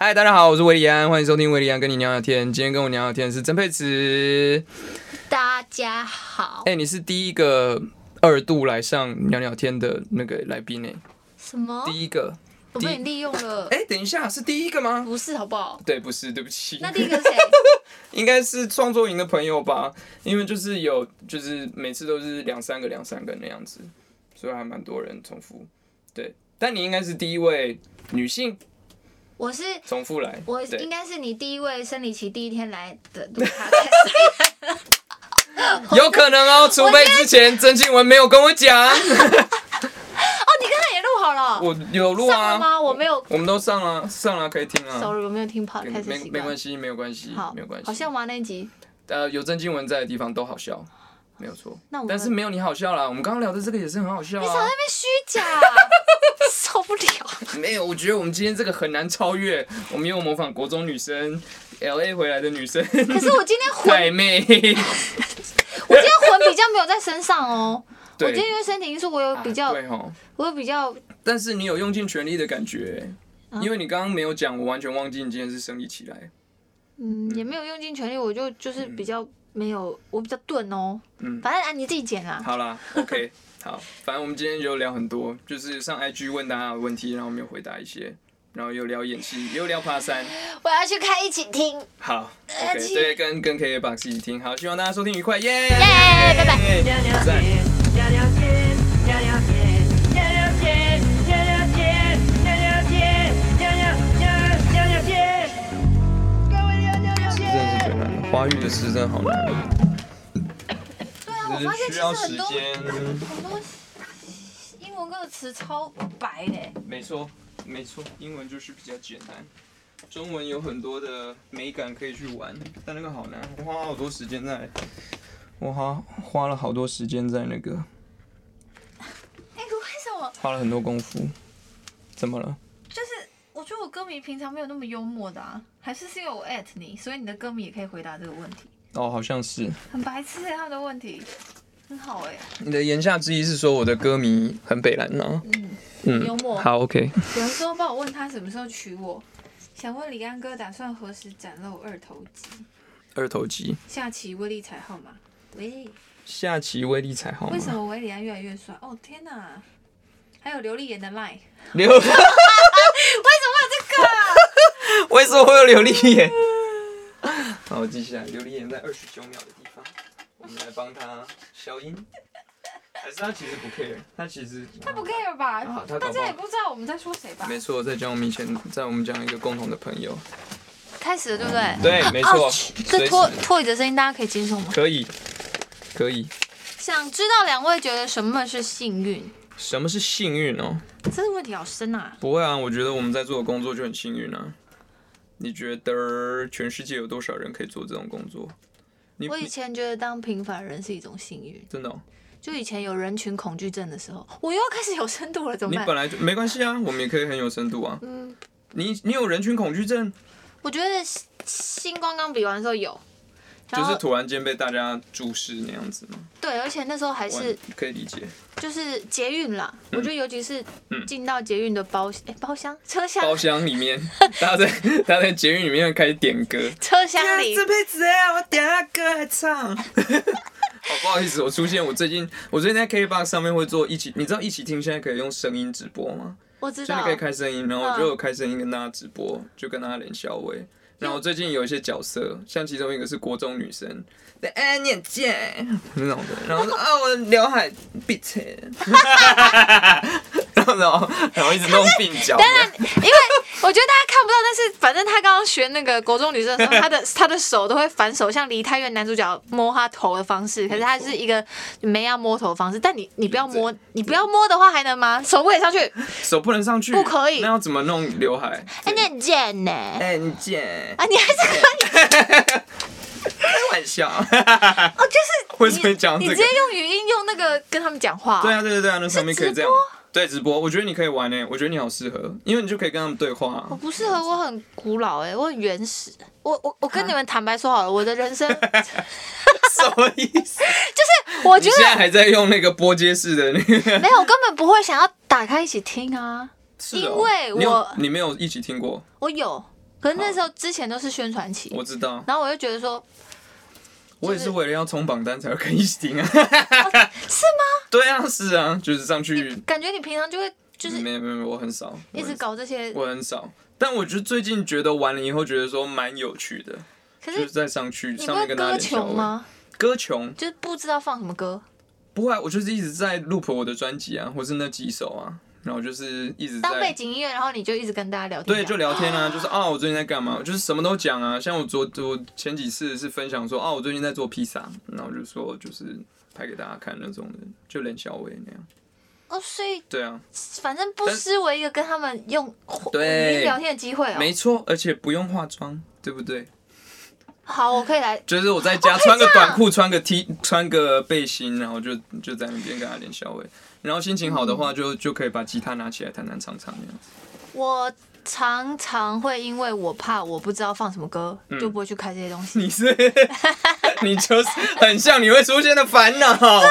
嗨，大家好，我是维里安，欢迎收听维里安跟你聊聊天。今天跟我聊聊天的是曾佩慈。大家好。哎、你是第一个二度来上聊聊天的那个来宾呢、什么？第一个。我被你利用了？哎、等一下，是第一个吗？不是，好不好？对，不是，对不起。那第一个谁？应该是创作营的朋友吧，因为就是有，就是每次都是两三个、两三个那样子，所以还蛮多人重复。对，但你应该是第一位女性我是重复来。我对应该是你第一位生理期第一天来的录 有可能哦，除非之前曾静文没有跟我讲，哦，你刚才也录好了？我有录啊。吗？我没有。我们都上了，上了可以听啊。Sorry，我没有听 podcast 没没没关系，没有关系，好，没有关系。好笑吗？那一集？呃，有曾静文在的地方都好笑，没有错。那我们但是没有你好笑啦。我们刚刚聊的这个也是很好笑啊你少在那。边虚假，受不了。没有，我觉得我们今天这个很难超越。我们又模仿国中女生，L A 回来的女生，可是我今天魂，太妹。我今天魂比较没有在身上哦。我今天因为身体因素，我有比较。我有比较，但是你有用尽全力的感觉，啊因为你刚刚没有讲，我完全忘记你今天是生理起来。嗯，也没有用尽全力，我就就是比较没有，我比较钝哦。嗯。反正啊，你自己剪啊。好啦，OK，好，反正我们今天就聊很多，就是上 IG 问大家的问题，然后我们有回答一些，然后又聊演戏，又聊爬山。我要去看一起听，好，OK，对，跟跟 KKBOX 一起听，好，希望大家收听愉快，耶，耶拜拜最难的，华语的诗真的好难，对啊，我就发现需要时实很多间。很多英文歌的词超白的。没错，没错，英文就是比较简单，中文有很多的美感可以去玩，但那个好难，我花了好多时间在，我花花了好多时间在那个，哎，为什么？花了很多功夫，怎么了？歌迷平常没有那么幽默的啊，还是是因为我 at 你，所以你的歌迷也可以回答这个问题。哦，好像是。很白痴哎，他们的问题很好哎。你的言下之意是说我的歌迷很北蓝呢？嗯，嗯，幽默好，OK。有人说帮我问他什么时候娶我，想问李安哥打算何时展露二头肌？二头肌，下期威力彩号码。喂，下期威力彩号吗？为什么维里安越来越帅？哦天哪！还有刘丽妍的 line，刘？为什么会有琉璃眼？好，我记下来，琉璃眼在二十九秒的地方，我们来帮他消音。还是他其实不 care，他其实他不 care 吧？大家也不知道我们在说谁吧？没错，在讲我们以前，在我们讲一个共同的朋友，开始了，对不对？对，没错，这拖拖椅的声音大家可以接受吗？可以，可以。想知道两位觉得什么是幸运？什么是幸运哦？这个问题好深啊！不会啊，我觉得我们在做的工作就很幸运啊。你觉得全世界有多少人可以做这种工作？你我以前觉得当平凡人是一种幸运，真的哦、就以前有人群恐惧症的时候，我又要开始有深度了，怎么办？你本来就没关系啊，我们也可以很有深度啊。嗯，你你有人群恐惧症，我觉得星星光刚比完的时候有，就是突然间被大家注视那样子吗？对，而且那时候还是可以理解。就是捷运啦，我觉得尤其是嗯进到捷运的包哎、包厢车厢包厢里面，大家在大家在捷运里面开始点歌。车厢里这辈子哎，我点了歌还唱。好 不好意思，我出现。我最近我最近在 KBox 上面会做一起，你知道一起听现在可以用声音直播吗？我知道就你可以开声音，然后我嗯就有开声音跟大家直播，就跟大家连小伟。然后最近有一些角色，像其中一个是国中女生，对，哎，你很贱那种的，然后说啊，我的刘海闭切，然后然后一直弄鬓角，当然因为我觉得大家看不到，但是反正他刚刚学那个国中女生的时候，他的 他的手都会反手，像梨泰院男主角摸他头的方式，可是他是一个没要摸头的方式。但你你不要摸，你不要摸的话还能吗？手不可以上去，手不能上去，不可以那要怎么弄刘海？哎，你很贱呢！哎，你贱，啊，你还是可以开玩笑，哦，就是 为什么讲这个你直接？用语音用那个跟他们讲话。对啊，对对对啊，那上面可以这样。对直播，我觉得你可以玩呢、我觉得你好适合，因为你就可以跟他们对话、我不适合，我很古老哎、我很原始。我我我跟你们坦白说好了，我的人生，什么意思？就是我觉得你现在还在用那个波接式的那个？没有，我根本不会想要打开一起听啊。是哦因为我你没有一起听过，我有，可是那时候之前都是宣传期，我知道，然后我就觉得说，我也是为了要冲榜单才会跟一起听啊。是吗？对啊，是啊，就是上去，感觉你平常就会就是没有没有，没有我很少，一直搞这些，我很少。但我觉得最近觉得完了以后，觉得说蛮有趣的，可就是是再上去上面跟大家歌？穷吗？歌穷就是不知道放什么歌，不会啊，我就是一直在 loop 我的专辑啊，或是那几首啊，然后就是一直当背景音乐，然后你就一直跟大家聊天对，就聊天啊，就是啊我最近在干嘛，就是什么都讲啊。像我昨我前几次是分享说啊我最近在做披萨，然后就说就是拍给大家看那种的，就连小伟那样。哦，所以对啊，反正不失为一个跟他们用对语音聊天的机会哦。没错，而且不用化妆，对不对？好，我可以来。就是我在家穿个短裤，穿个 T，穿个背心，然后就就在那边跟他练小伟。然后心情好的话就，就可以把吉他拿起来弹弹唱唱那样子。我常常会因为我怕我不知道放什么歌，嗯就不会去开这些东西。你是，你就是很像你会出现的烦恼。对啊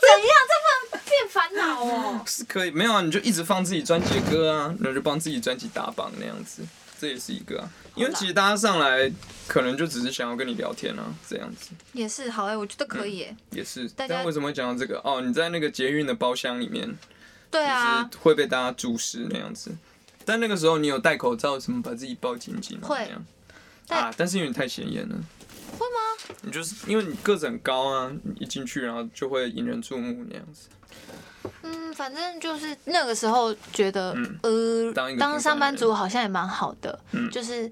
怎样？这么变烦恼哦？是可以，没有啊，你就一直放自己专辑的歌啊，然后就帮自己专辑打榜那样子，这也是一个啊。因为其实大家上来可能就只是想要跟你聊天啊，这样子也是好哎、我觉得可以耶。也是。大家但为什么会讲到这个？哦，你在那个捷运的包厢里面，对啊就，是会被大家注视那样子。但那个时候你有戴口罩，什么把自己抱紧紧啊会啊？但是因为你太显眼了，会吗？你就是因为你个子很高啊，你一进去然后就会引人注目那样子。嗯，反正就是那个时候觉得，嗯呃，当上班族好像也蛮好的，嗯就是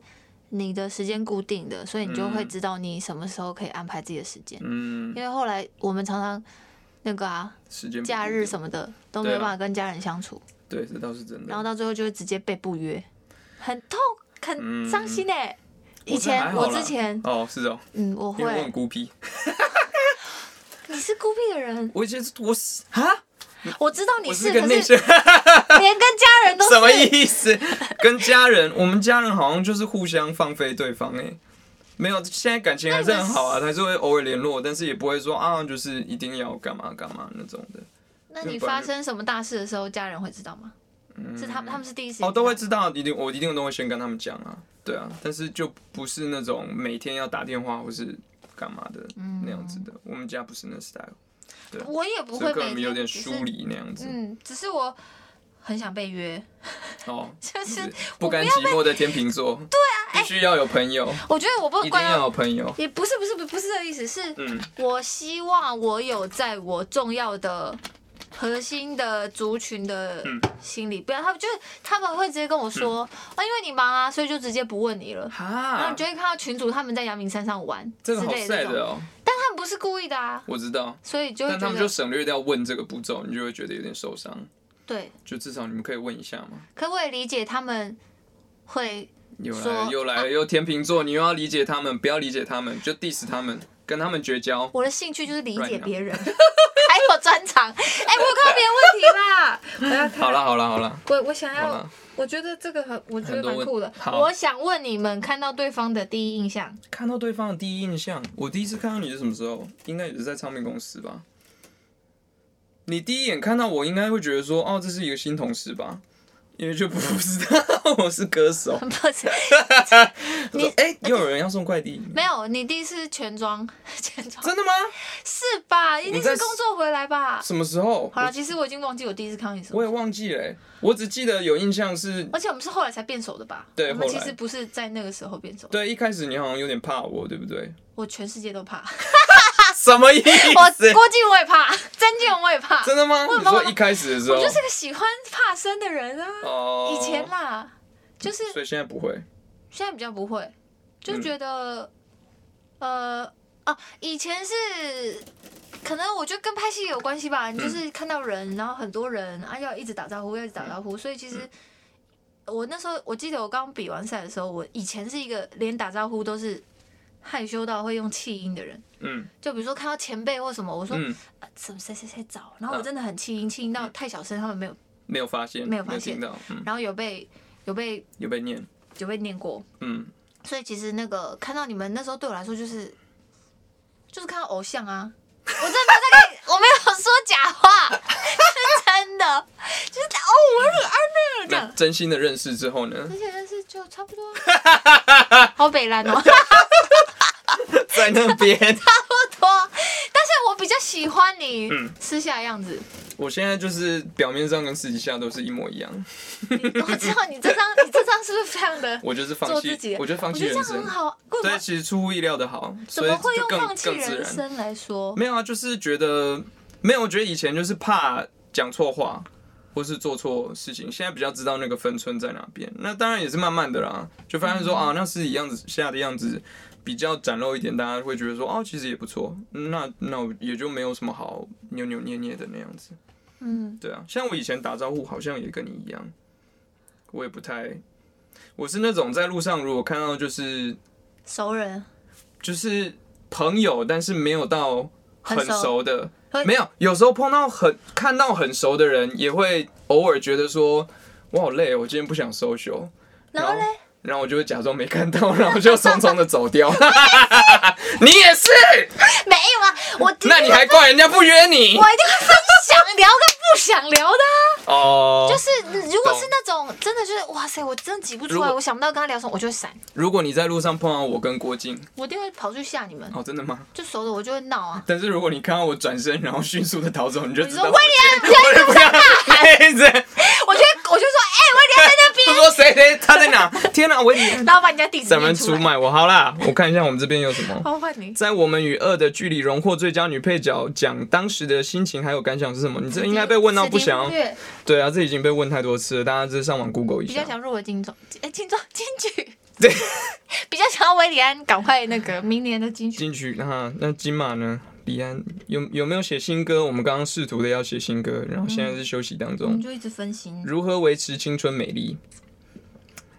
你的时间固定的，所以你就会嗯知道你什么时候可以安排自己的时间。嗯因，为后来我们常常那个啊，时间假日什么的都没有办法跟家人相处，对，这倒是真的。然后到最后就会直接被不约，很痛，很嗯伤心哎、以前我之前，哦，是哦，嗯，我因为我很，孤僻。你是孤僻的人，我以前是我是哈，我知道你是，可是个内向，连跟家人都是 什么意思？跟家人，我们家人好像就是互相放飞对方哎、没有，现在感情还是很好啊，还是会偶尔联络，但是也不会说啊，就是一定要干嘛干嘛那种的。那你发生什么大事的时候，家人会知道吗？嗯是他们，他们是第一时间哦，都会知道，一定我一定都会先跟他们讲啊，对啊，但是就不是那种每天要打电话或是干嘛的那样子的，我们家不是那 style，我也不会每天能有点疏离那样子。嗯，只是我很想被约，哦，就是不甘寂寞的天秤座，对啊，必须要有朋友，我觉得我不一定要，有朋友。也不是不是不不是这个意思，是嗯，我希望我有在我重要的。核心的族群的嗯心里，不要他们就是他们会直接跟我说，啊，因为你忙啊，所以就直接不问你了。然后你就，会看到群主他们在阳明山上玩之这个好类的哦，们不是故意的啊，我知道，所以就会但他觉得们就省略掉问这个步骤，你就会觉得有点受伤。对。就至少你们可以问一下嘛。可我也理解他们会说又来了又来了又天秤座，你又要理解他们，不要理解他们，就 diss 他们，跟他们绝交。我的兴趣就是理解别人，还有专长。哎、我有看到别人问题啦，我要。好了好了好了，我我想要，我觉得这个很，我觉得蛮酷的。我想问你们，看到对方的第一印象，看到对方的第一印象，我第一次看到你是什么时候？应该也是在唱片公司吧。你第一眼看到我，应该会觉得说，哦，这是一个新同事吧？因为就不知道我是歌手。不是 你哎，又有人要送快递？没有，你第一次全装，全装真的吗？是吧？一定是工作回来吧？什么时候？好了，其实我已经忘记我第一次看你什么，我也忘记了欸、我只记得有印象是，而且我们是后来才变熟的吧？对我们其实不是在那个时候变熟，对，一开始你好像有点怕我，对不对？我全世界都怕，什么意我思？郭靖我也怕，曾静我也怕，真的吗？为什么你说一开始的时候我，就是个喜欢怕生的人啊。哦，以前啦，就是所以现在不会。现在比较不会，就嗯觉得，呃哦，以前是可能我觉得跟拍戏有关系吧，你就是看到人，然后很多人啊要一直打招呼，要一直打招呼，所以其实。嗯我那时候，我记得我刚比完赛的时候，我以前是一个连打招呼都是害羞到会用气音的人。嗯。就比如说看到前辈或什么，我说、嗯，啊、什么谁谁谁找，然后我啊真的很气音，气音到太小声，他们没有，没有发现，没有发现。听到，嗯，然后有被有被有被念，有被念过，嗯，所以其实那个看到你们那时候对我来说就是就是看到偶像啊，我真的没有在跟，我没有说假话，安的，就是哦，我很安了这样。真心的认识之后呢真心认识就差不多啊，好北蓝哦，差 在那边，差不多。但是我比较喜欢你嗯私下的样子。我现在就是表面上跟私底下都是一模一样，我知道你这张，你这张是不是非常的我就是放弃自己？，我觉得放弃人生。样很好。为什对，其实出乎意料的好，怎么会用放弃。人生来说？没有啊，就是觉得没有，我觉得以前就是怕讲错话，或是做错事情，现在比较知道那个分寸在哪边。那当然也是慢慢的啦，就发现说、啊，那是一样子下的样子比较展露一点，大家会觉得说哦，其实也不错。那那我也就没有什么好扭扭捏捏的那样子。嗯，对啊，像我以前打招呼好像也跟你一样，我也不太，我是那种在路上如果看到就是熟人就是朋友，但是没有到很很熟熟的会，没有。有时候碰到很看到很熟的人，也会偶尔觉得说，我好累，我今天不想 social，然后嘞，然后我就会假装没看到，然后就匆匆的走掉。你也是？没有啊，我那你还怪人家不约你我？一定会分想聊跟不想聊的啊、哦，就是如果是那种真的就是哇塞，我真的挤不出来，我想不到跟他聊什么，我就会闪，如果你在路上碰到我跟郭靖，我一定会跑去吓你们，哦，真的吗？就熟的我就会闹啊。但是如果你看到我转身，然后迅速的逃走，你就知道你说威廉我就不要妹子。我就会 我就说，哎、威廉在那边，他说谁谁他在哪？天哪，维尼！然后把人家地址怎么出卖我好啦，我看一下我们这边有什么。好，换你。在我们与恶的距离荣获最佳女配角奖，当时的心情还有感想是什么？你这应该被问到不想要史蒂夫。乐对啊，这已经被问太多次了，大家这上网 Google 一下。比较想入围金钟，哎、金钟金曲，对，比较想要维里安赶快那个明年的金曲。金曲哈，那金马呢？李安有有没有写新歌？我们刚刚试图的要写新歌，然后现在是休息当中。我们就一直分心。如何维持青春美丽？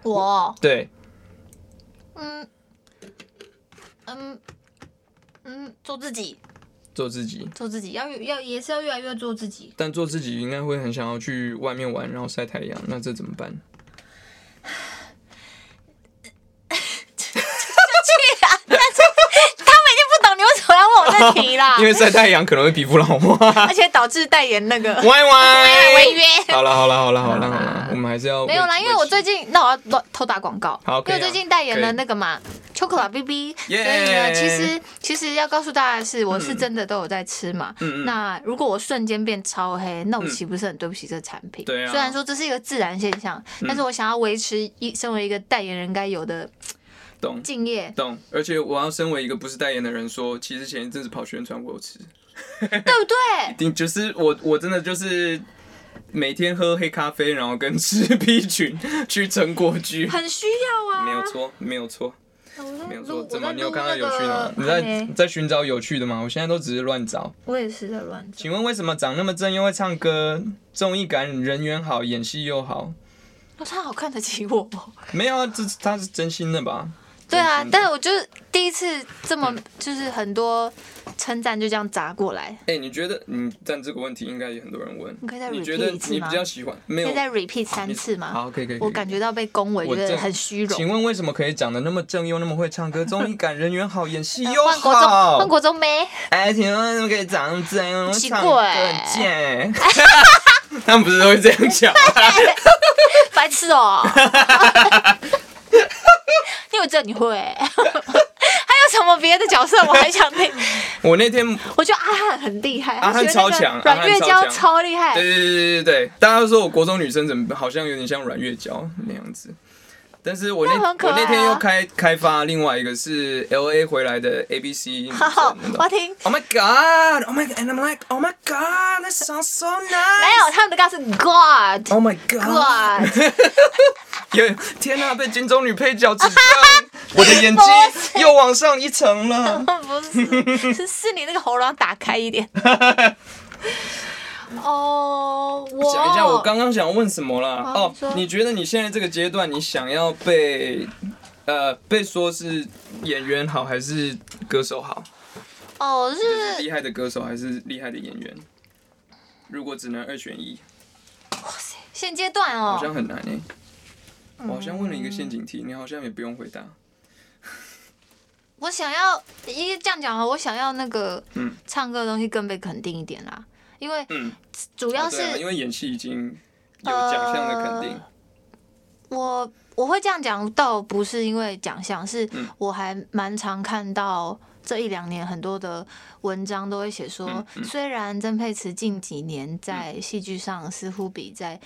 我，对，嗯，嗯，嗯，做自己，做自己。做自己，要要也是要越来越做自己。但做自己应该会很想要去外面玩，然后晒太阳，那这怎么办？去啊！但是他们已经不懂你为什么要问题啦，因为晒太阳可能会皮肤老化。而且导致代言那个。歪歪。违约。好了好了好了好了好了，我们还是要没有啦，因为我最近那我要乱偷打广告，因为最近代言了那个嘛 Chocolate BB，所以呢，其实其实要告诉大家的是，我是真的都有在吃嘛。那如果我瞬间变超黑，那我岂不是很对不起这个产品？对虽然说这是一个自然现象，但是我想要维持一身为一个代言人该有的懂敬业，懂，而且我要身为一个不是代言的人说，其实前一阵子跑宣传我有吃，对不对？定就是我我真的就是每天喝黑咖啡，然后跟吃 B 群去成果居，很需要啊，没有错没有错没有错，怎么你有看到有趣的吗？你在在寻找有趣的吗？我现在都只是乱找。我也是在乱找。请问为什么长那么正又会唱歌，综艺感人缘好，演戏又好？哦他好看得起我哦。没有啊，这他是真心的吧？对啊但是我就是第一次这么就是很多称赞就这样砸过来，哎、你觉得你但这个问题应该也很多人问你可以再 repeat 得一次吗你比较喜欢没有可以？再 repeat 三次吗？好，可以可以。我感觉到被恭维，觉得很虚荣。请问为什么可以长得那么正又那么会唱歌，综艺感人缘好，演戏又换国中，好换？国中没？哎，请问为什么可以长那么正又会奇唱歌怪很贱？他们不是都会这样讲吗？白痴哦！你 以为这你会？还有什么别的角色我还想听？我那天我觉得阿汉很厉害，阿汉超强阮月娇超厉害对。对对对对对，大家都说我国中女生怎么好像有点像阮月娇那样子。但是我那我那天又开开发另外一个是 L A 回来的 A B C 好好，我要听。Oh my god! Oh my god! And I'm like, oh my god! That sounds so nice. 没有，他们的歌是 God Oh my god! God，有天哪、被金钟女配角指正，我的眼睛又往上一层了。不是，是是你那个喉咙要打开一点。哦，我想一下，我刚刚想问什么啦？哦你觉得你现在这个阶段，你想要被呃被说是演员好，还是歌手好？哦是是厉害的歌手，还是厉害的演员？如果只能二选一，哇塞现阶段哦好像哦，很难诶、我好像问了一个陷阱题，你好像也不用回答。我想要，因为这样讲啊，我想要那个嗯。唱歌的东西更被肯定一点啦。因为嗯，主要是、哦对啊因为演戏已经有奖项的肯定。呃，我我会这样讲，倒不是因为奖项，是嗯。我还蛮常看到这一两年很多的文章都会写说，嗯嗯。虽然曾沛慈近几年在戏剧上似乎比在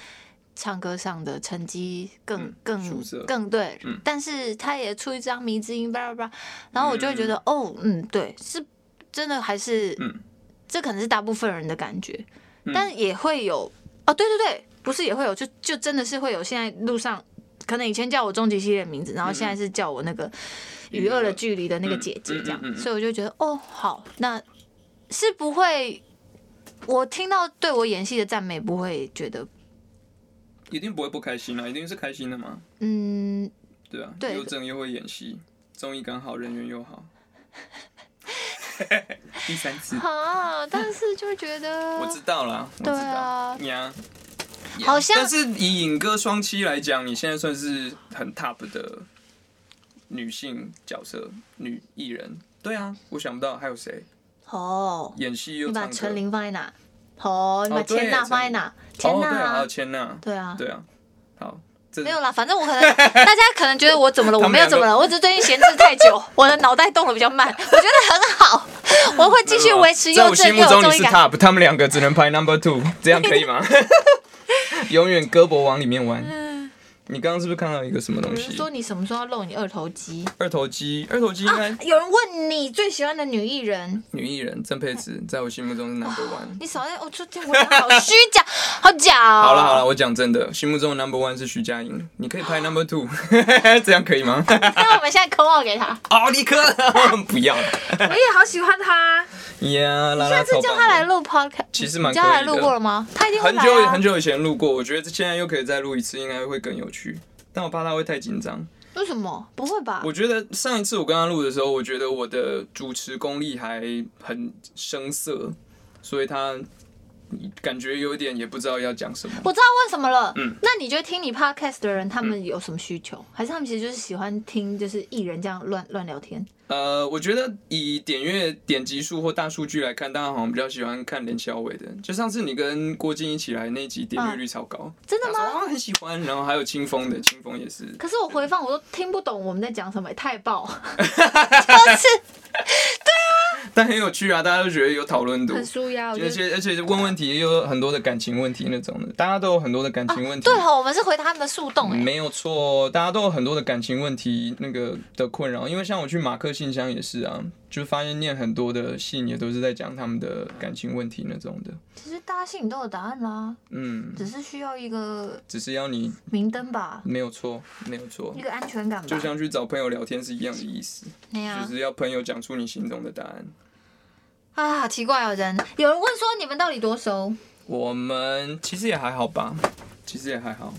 唱歌上的成绩更、嗯更更对，嗯。但是他也出一张迷之音，叭叭叭，然后我就会觉得，哦，嗯，对，是真的还是，嗯。这可能是大部分人的感觉，嗯。但也会有，哦，对对对，不是也会有，就就真的是会有，现在路上可能以前叫我终极系列名字，然后现在是叫我那个与恶的距离的那个姐姐这样，所以我就觉得，哦，好，那是不会。我听到对我演戏的赞美，不会觉得，一定不会不开心啊，一定是开心的嘛。嗯，对啊，对又正又会演戏，综艺刚好，人缘又好。第三次，好，但是就觉得，我知道啦，我知对道啊呀。好像但是以影歌双栖来讲，你现在算是很 top 的女性角色，女艺人。对啊，我想不到还有谁哦，演戏又你把。陈琳放在哪？哦，你把千娜放在哪？千哦，娜对啊，还有啊，千娜。对啊，对啊，好，这没有啦，反正我可能大家可能觉得我怎么了，我没有怎么了，我只是最近闲置太久，我的脑袋动的比较慢，我觉得很好，我会继续维持又正心目中你是又有综艺感。top，他们两个只能排 number two，这样可以吗？永远胳膊往里面弯。你刚刚是不是看到一个什么东西？说你什么时候要露你二头肌？二头肌，二头肌应该有人问你最喜欢的女艺人，女艺人曾佩慈，在我心目中是 number one。你少在，我就听我好虚假，好假哦。好了好了，，我讲真的，心目中的 number one 是徐佳莹，你可以拍 number two，这样可以吗？那我们现在扣号给他，奥利克，不要了。我也好喜欢他。呀，下次叫他来录 podcast，其实蛮你叫他来录过了吗？他一定会很。久很久以前录过，我觉得现在又可以再录一次，应该会更有趣。但我怕他会太紧张。为什么？不会吧？我觉得上一次我跟他录的时候，我觉得我的主持功力还很生涩，所以他感觉有点也不知道要讲什么。我知道为什么了。嗯那你觉得听你 podcast 的人，他们有什么需求？还是他们其实就是喜欢听就是艺人这样乱乱聊天？呃，我觉得以点阅点击数或大数据来看，大家好像比较喜欢看连小伟的。就上次你跟郭靖一起来那集，点阅率超高，真的吗？他说啊很喜欢。然后还有清风的，清风也是。可是我回放我都听不懂我们在讲什么，太爆，就是但很有趣啊，大家都觉得有讨论度很，舒压。而。且而且问问题也有很多的感情问题那种的，大家都有很多的感情问题。对哦，我们是回答他们的树洞哎、没有错，大家都有很多的感情问题，那个的困扰。因为像我去马克信箱也是啊，就发现念很多的信也都是在讲他们的感情问题那种的。其实大家心里都有答案啦，嗯，只是需要一个只是要你明灯吧，没有错，没有错。一，个安全感吧。就像去找朋友聊天是一样的意思，那样就是要朋友讲出你心中的答案。啊，好奇怪哦，人。有人问说你们到底多熟？我们其实也还好吧，其实也还好。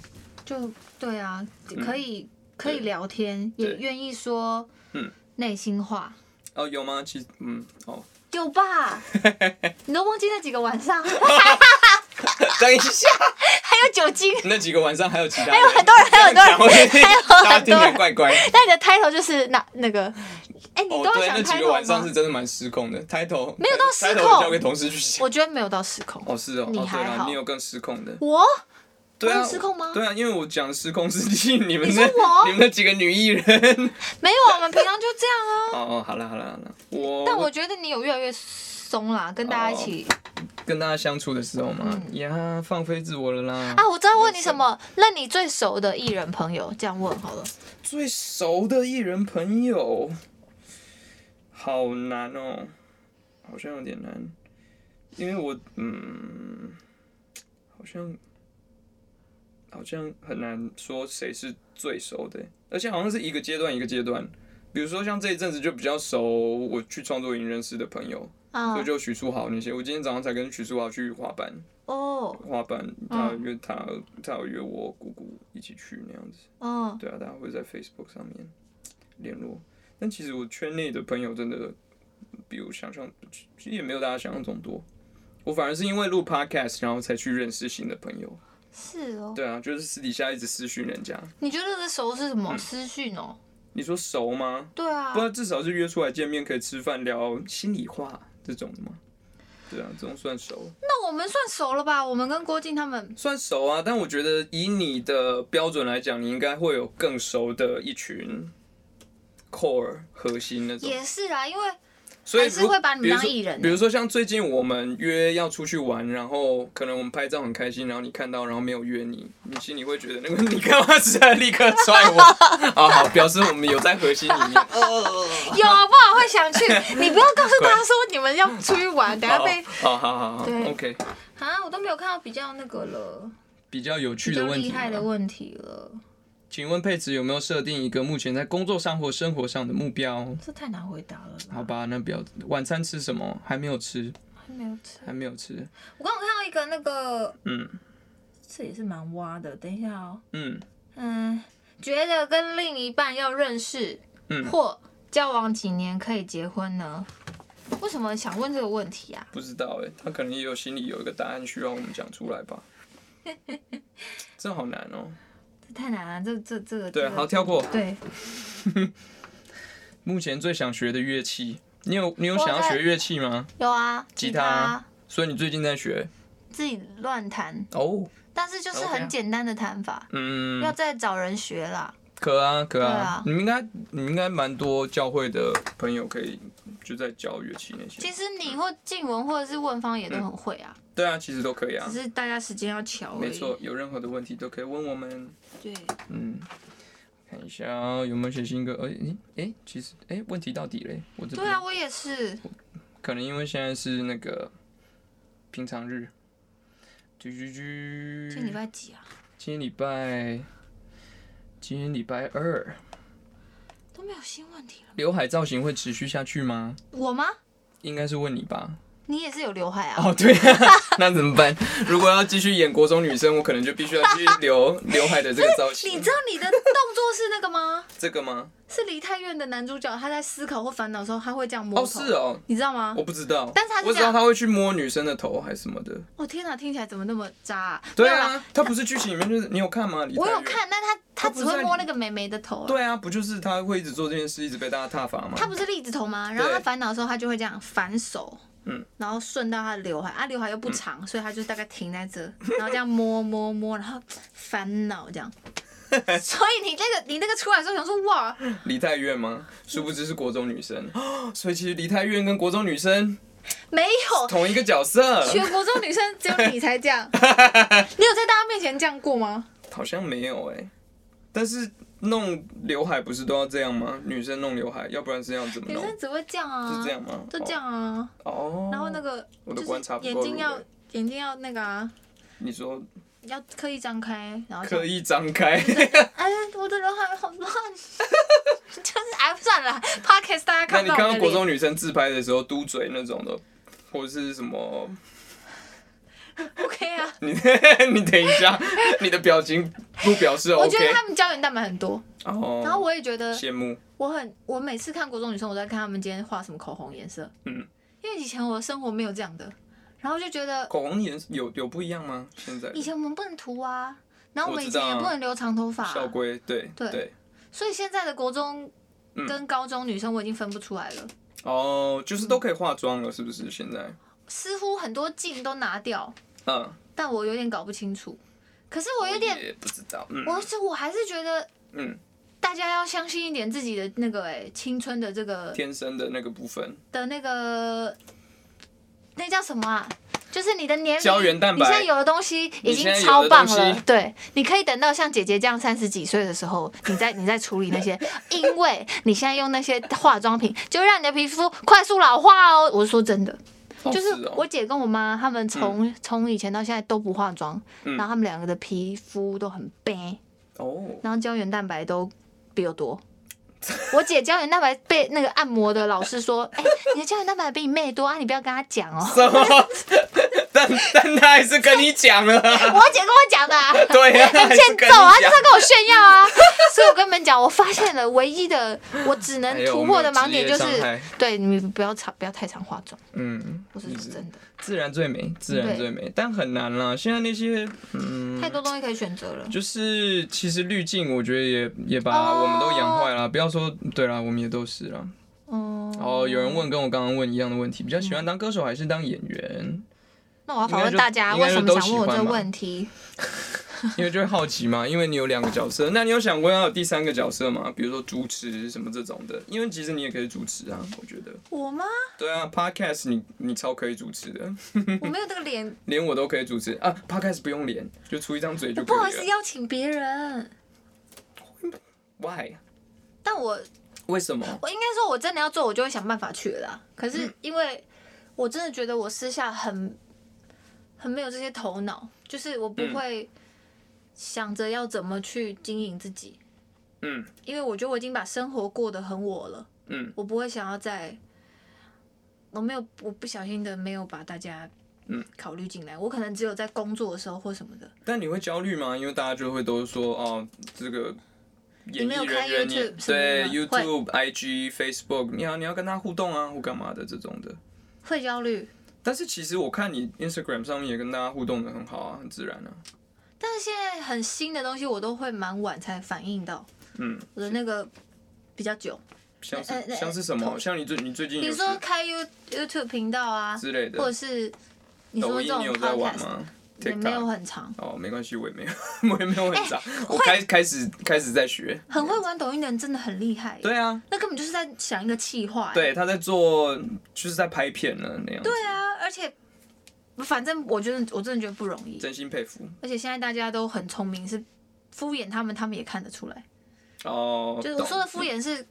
就对啊，可以、可以聊天，也愿意说嗯。内心话，哦，有吗？其实，嗯，哦，有吧？你都忘记那几个晚上，等一下，还有酒精，那几个晚上还有其他，还有很多人，还有很多人，还有很多人。怪怪。那你的 title 就是那那个，哎、你哦，都要对，想那几个晚上是真的蛮失控的，title 没有到失控。交给同事去想。我觉得没有到失控。哦，是哦，你还好。了，你有更失控的，我对啊，失控吗对啊，因为我讲失控是你们你说那我 你们那几个女艺人。没有，我们平常就这样啊。哦 哦，好了好了好了，我但我觉得你有越来越松啦，跟大家一起、跟大家相处的时候嘛，呀，放飞自我了啦。嗯啊。我知道问你什么，那你最熟的艺人朋友，这样问好了。最熟的艺人朋友，好难哦，好像有点难，因为我嗯，好像好像很难说谁是最熟的，而且好像是一个阶段一个阶段。比如说像这一阵子就比较熟，我去创作营认识的朋友，啊所以就许书豪那些。我今天早上才跟许书豪去滑板，哦，滑板他约他，他有约我姑姑一起去那样子。哦，对啊，大家会在 Facebook 上面联络。但其实我圈内的朋友真的比我想象，其实也没有大家想象中多。我反而是因为录 Podcast，然后才去认识新的朋友。是哦。对啊，就是私底下一直私讯人家。你觉得这熟是什嗯么？私讯哦。你说熟吗？对啊不，，然至少是约出来见面，可以吃饭聊心里话这种的吗？对啊，这种算熟，那我们算熟了吧？我们跟郭靖他们算熟啊。但我觉得以你的标准来讲，你应该会有更熟的一群 core 核心那种。也是啊，因为所以是会把你当艺人比如说像最近我们约要出去玩，然后可能我们拍照很开心，然后你看到，然后没有约你，你心里会觉得那个 你干嘛是在立刻踹我？啊，好，表示我们有在核心里面。有啊，不然会想去。你不要告诉他说你们要出去玩，等下被好好好好对，OK。啊，我都没有看到比较那个了，比较有趣的问题厉害的。问题了。请问佩子有没有设定一个目前在工作上或生活上的目标？这太难回答了。好吧，那不要。晚餐吃什么？还没有吃，还没有吃。还没有吃。我刚刚看到一个那个，嗯这也是蛮挖的。等一下哦，嗯嗯，觉得跟另一半要认识嗯，或交往几年可以结婚呢？为什么想问这个问题啊？不知道哎，他可能也有心里有一个答案需要我们讲出来吧。这好难哦。这太难了，这这这个对，好跳过。对，目前最想学的乐器，你有你有想要学乐器吗？有啊，吉他。他。所以你最近在学？自己乱弹，哦？但是就是很简单的弹法，嗯，要再找人学啦。可啊可啊。啊，你们应该你们应该蛮多教会的朋友可以就在教乐器那些。其实你或静文或者是问方也都很会啊，对啊，其实都可以啊只。是大家时间要巧。没错，有任何的问题都可以问我们。对，嗯，看一下哦有没有写新歌。哎、诶哎、其实哎、问题到底嘞？我这边对啊，我也是。可能因为现在是那个平常日。啾啾啾。今天礼拜几啊？今天礼拜，今天礼拜二，都没有新问题了。刘海造型会持续下去吗？我吗？应该是问你吧。你也是有刘海啊？哦，对啊，那怎么办？如果要继续演国中女生，我可能就必须要去留 刘海的这个造型。你知道你的动作是那个吗？这个吗？是梨泰院的男主角，他在思考或烦恼的时候，他会这样摸哦，头。是哦，你知道吗我？不知道。但是他是我知道他会去摸女生的头还是什么的。哦天哪，听起来怎么那么渣、啊？对啊，他不是剧情里面就是你有看吗？我有看，但他他只会摸那个美眉的头、啊。对啊，不就是他会一直做这件事，一直被大家挞伐吗？他不是栗子头吗？然后他烦恼的时候，他就会这样反手，嗯，然后顺到他的刘海，啊，刘海又不长，所以他就大概停在这，然后这样摸摸摸，然后烦恼这样。所以你那个你那个出来的时候，想说哇，梨泰院吗？殊不知是国中女生，所以其实梨泰院跟国中女生没有，同一个角色，全国中女生只有你才这样。你有在大家面前这样过吗？好像没有哎、但是弄刘海不是都要这样吗？女生弄刘海，要不然是要怎么弄？女生只会这样啊，是这样吗？就这样啊。哦。然后那个我的观察眼睛要眼睛要那个啊，你说要刻意张开，然后刻意张开，哎，我的刘海好乱，就是哎，算了，podcast 大家那看你看到国。中女生自拍的时候嘟嘴那种的，或者是什么？OK 啊，你 你等一下，你的表情不表示我觉得他们胶原蛋白很多，哦。然后我也觉得羡慕，我很，我每次看国中女生，我在看他们今天画什么口红颜色，嗯，因为以前我的生活没有这样的，然后就觉得口红颜色有有不一样吗？现在以前我们不能涂啊，然后我们以前也不能留长头发啊、校规对对对所以现在的国中嗯跟高中女生我已经分不出来了，哦，就是都可以化妆了，是不是？现在似乎很多镜都拿掉，嗯，但我有点搞不清楚。可是我有点，也不知道，嗯。我是我还是觉得嗯，大家要相信一点自己的那个哎、青春的这个天生的那个部分，的那个那叫什么啊？就是你的年龄，胶原蛋白。你现在有的东西已经超棒了，对，你可以等到像姐姐这样三十几岁的时候，你再 你再处理那些，因为你现在用那些化妆品，就让你的皮肤快速老化哦。我是说真的，哦就是哦。我姐跟我妈她们从从以前到现在都不化妆，嗯。然后她们两个的皮肤都很白，哦，然后胶原蛋白都比我多。我姐胶原蛋白被那个按摩的老师说：“哎、你的胶原蛋白比你妹多啊，你不要跟她讲哦。但但他还是跟你讲了啊，我姐跟我讲的、啊，对 呀，还是跟你欠揍啊，就是讲要跟我炫耀啊。所以我跟你们讲，我发现了唯一的我只能突破的盲点就是，对你们不要常不要太常化妆，嗯，我是真的，自然最美，自然最美，但很难啦。现在那些，嗯，太多东西可以选择了。就是其实滤镜，我觉得也也把哦我们都养坏了。不要说对啦，我们也都是啦。嗯，哦，有人问跟我刚刚问一样的问题，比较喜欢当歌手还是当演员？那我要访问大家，为什么想问我这个问题？因为就会好奇嘛，因为你有两个角色，那你有想过要有第三个角色吗？比如说主持什么这种的，因为其实你也可以主持啊，我觉得。我吗？对啊，podcast 你你超可以主持的，我没有这个脸，连我都可以主持啊。podcast 不用脸，就出一张嘴就我不好意思可以了。邀请别人。Why？但我为什么？我应该说，我真的要做，我就会想办法去了啦。可是嗯因为我真的觉得我私下很很没有这些头脑，就是我不嗯会想着要怎么去经营自己，嗯因为我觉得我已经把生活过得很我了，嗯我不会想要再，我没有，我不小心的没有把大家嗯考虑进来，我可能只有在工作的时候或什么的。但你会焦虑吗？因为大家就会都说哦，这个演艺没有开人员你 YouTube 对 YouTube、IG、Facebook，你要你要跟他互动啊，或干嘛的这种的。会焦虑，但是其实我看你 Instagram 上面也跟大家互动的很好啊，很自然啊。但是现在很新的东西，我都会蛮晚才反应到，嗯，我的那个比较久。像是像是什么？像你最你最近比有是如说开 You YouTube 频道啊，之类的或者，是你说你有在玩 podcast，吗也没有很长。哦，没关系，我也没有，我也没有很长。我开开始开始在学。很会玩抖音的人真的很厉害，对啊，那根本就是在想一个气话。对，他在做就是在拍片了那样子。对啊，而且反正我觉得我真的觉得不容易，真心佩服而且现在大家都很聪明，是敷衍他们，他们也看得出来。哦。就是我说的敷，衍是，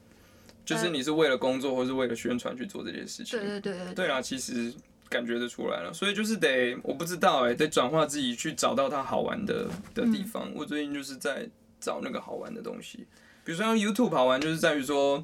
就是你是为了工作或是为了宣传去做这件事情。对对对对对啊，其实感觉得出来了，所以就是得我不知道哎、得转化自己去找到它好玩的的地方。我最近就是在找那个好玩的东西，比如说像 YouTube 好玩，就是在于说，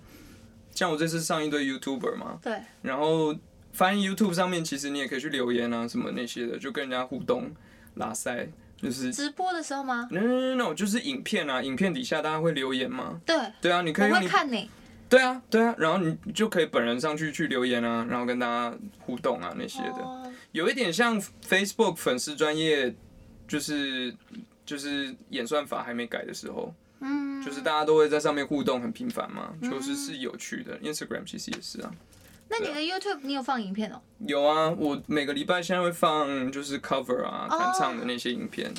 像我这次上一堆 YouTuber 嘛，对，然后发现 YouTube 上面其实你也可以去留言啊什么那些的，就跟人家互动拉塞，就是。直播的时候吗？no no no no，就是影片啊，影片底下大家会留言嘛，对，对啊，你可以我会看你。对啊，对啊，然后你就可以本人上去去留言啊，然后跟大家互动啊那些的，哦有一点像 Facebook 粉丝专业，就是就是演算法还没改的时候，嗯，就是大家都会在上面互动很频繁嘛，就是是有趣的。Instagram 其实也是啊，那你的 YouTube 你有放影片哦？有啊，我每个礼拜现在会放就是 cover 啊哦弹唱的那些影片。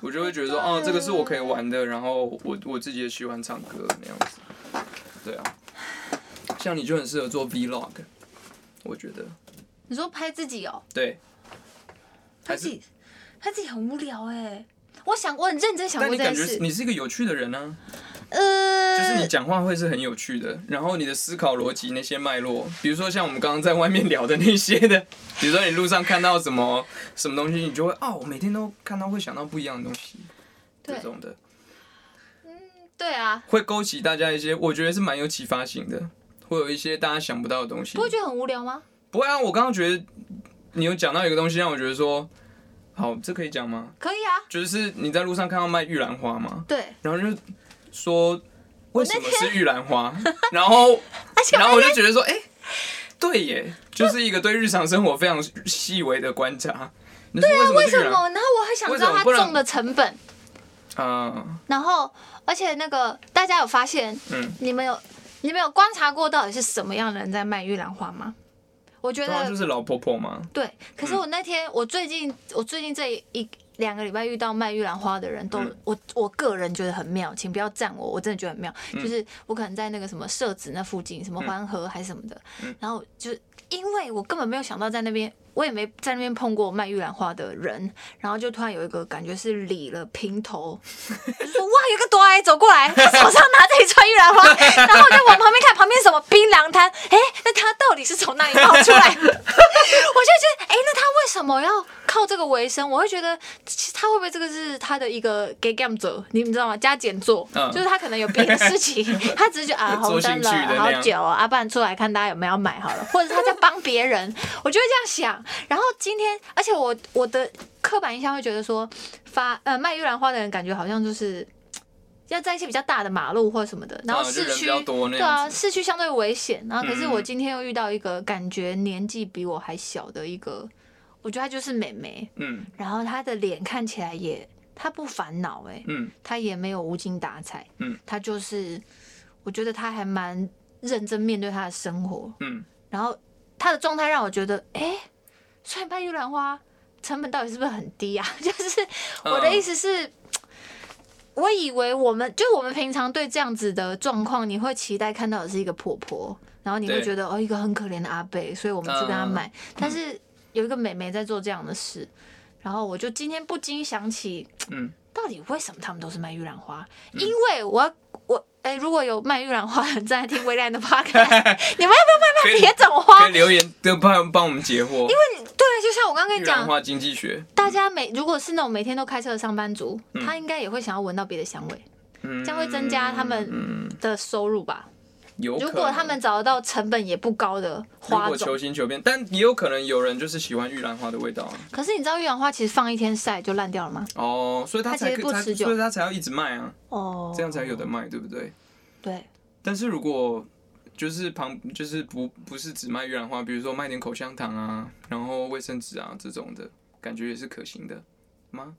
我就会觉得说，哦，这个是我可以玩的，然后我我自己也喜欢唱歌那样子，对啊，像你就很适合做 Vlog，我觉得，你说拍自己哦？对，还是拍自己，拍自己很无聊哎。我想，我很认真想过这件事。觉你是一个有趣的人呢、呃，就是你讲话会是很有趣的，然后你的思考逻辑那些脉络，比如说像我们刚刚在外面聊的那些的，比如说你路上看到什么什么东西，你就会哦，我每天都看到会想到不一样的东西，这种的对啊，会勾起大家一些，我觉得是蛮有启发性的，会有一些大家想不到的东西不。会觉得很无聊吗？不会啊，我刚刚觉得你有讲到一个东西，让我觉得说，好，这可以讲吗？可以啊，就是你在路上看到卖玉兰花吗，对。然后就说为什么是玉兰花，然后然后我就觉得说，哎、对耶，就是一个对日常生活非常细微的观察。对啊，为什么？然后我还想知道为什么？不然它种的成本，嗯、然后而且那个大家有发现，嗯，你们有你们有观察过到底是什么样的人在卖玉兰花吗？我觉得就是老婆婆吗，对，可是我那天我最近我最近这一两个礼拜遇到卖玉兰花的人都，嗯。我我个人觉得很妙，请不要赞我，我真的觉得很妙。嗯。就是我可能在那个什么社子那附近，什么欢河还是什么的，嗯。然后就是因为我根本没有想到在那边，我也没在那边碰过卖玉兰花的人，然后就突然有一个感觉是理了平头，就说哇有个短走过来，他手上拿着一串玉兰花，然后我就往旁边看，旁边什么槟榔摊，哎，那他到底是从哪里冒出来？我就觉得，哎、那他为什么要靠这个为生？我会觉得，他会不会这个是他的一个 gay gam 者，你们知道吗？加减做，嗯就是他可能有别的事情，他只是觉得啊做红灯了好久哦，啊不然出来看大家有没有要买好了，或者是他在帮别人，我就会这样想。然后今天，而且我我的刻板印象会觉得说，发呃卖玉兰花的人感觉好像就是。要在一些比较大的马路或什么的，然后市区、对啊，市区相对危险。然后可是嗯我今天又遇到一个感觉年纪比我还小的一个，我觉得她就是美眉，嗯。然后她的脸看起来也，她不烦恼哎，嗯。她也没有无精打采，嗯，她就是，我觉得她还蛮认真面对她的生活，嗯，然后她的状态让我觉得，哎、所以卖玉兰花成本到底是不是很低啊？就是我的意思是。我以为我们就我们平常对这样子的状况，你会期待看到的是一个婆婆，然后你会对。觉得哦一个很可怜的阿贝，所以我们去跟他嗯。买。但是有一个美眉在做这样的事，然后我就今天不禁想起，嗯，到底为什么他们都是卖玉兰花？因为我要我哎、如果有卖玉兰花的人正在听微兰的 podcast，你们要不要卖卖别种花可以？留言都帮帮我们解惑。因为对，就像我刚刚跟你讲，花经济学，大家每如果是那种每天都开车的上班族，他应该也会想要闻到别的香味，嗯，这样会增加他们嗯，的收入吧。有如果他们找得到成本也不高的如果花种，求新求变，但也有可能有人就是喜欢玉兰花的味道啊。可是你知道玉兰花其实放一天晒就烂掉了吗？哦，所以它它才才其实不持久所以它才要一直卖啊，哦，这样才有的卖，对不对？对。但是如果就是旁就是不不是只卖玉兰花，比如说卖点口香糖啊，然后卫生纸啊这种的，感觉也是可行的吗？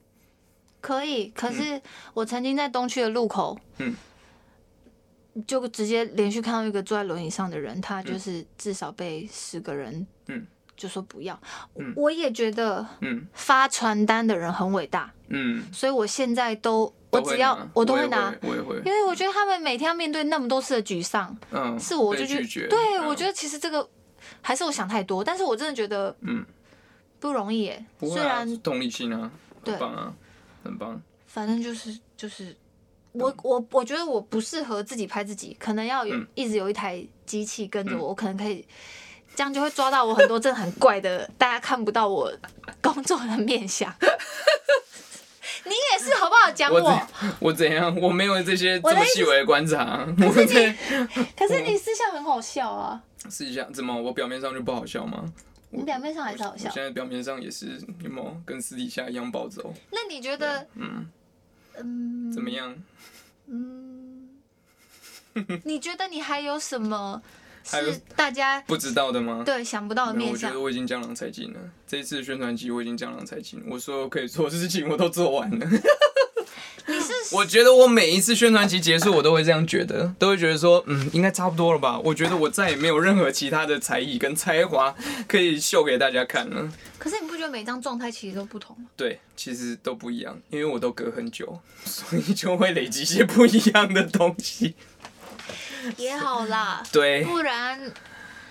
可以，可是我曾经在东区的路口，嗯，就直接连续看到一个坐在轮椅上的人，他就是至少被十个人，嗯，就说不要。嗯。我也觉得嗯。发传单的人很伟大，嗯，所以我现在都我只要我都会拿，我也会，因为我觉得他们每天要面对那么多次的沮丧，嗯，是我就觉得，被拒绝，对嗯我觉得其实这个还是我想太多，但是我真的觉得嗯。不容易耶。啊虽然，动力性啊，对很棒啊，很棒，反正就是就是，我我我觉得我不适合自己拍自己，可能要有、嗯一直有一台机器跟着我，我可能可以。这样就会抓到我很多真的很怪的，大家看不到我工作的面相。你也是好不好？讲我我，怎样？我没有这些这么细微的观察，我在可是你私下很好笑啊，试一下，怎么我表面上就不好笑吗？你表面上还是好笑我现。在表面上也是有没有跟私底下一样暴走？那你觉得，嗯，嗯，怎么样？嗯，你觉得你还有什么还是大家不知道的吗？对想不到的面相我觉得？我已经江郎才尽了。这一次宣传期我已经江郎才尽，我所有可以做的事情我都做完了。你是 我觉得我每一次宣传期结束，我都会这样觉得，都会觉得说，嗯，应该差不多了吧。我觉得我再也没有任何其他的才艺跟才华可以秀给大家看了。可是你不觉得每张状态其实都不同吗？对，其实都不一样，因为我都隔很久，所以就会累积一些不一样的东西。也好啦，对，不然，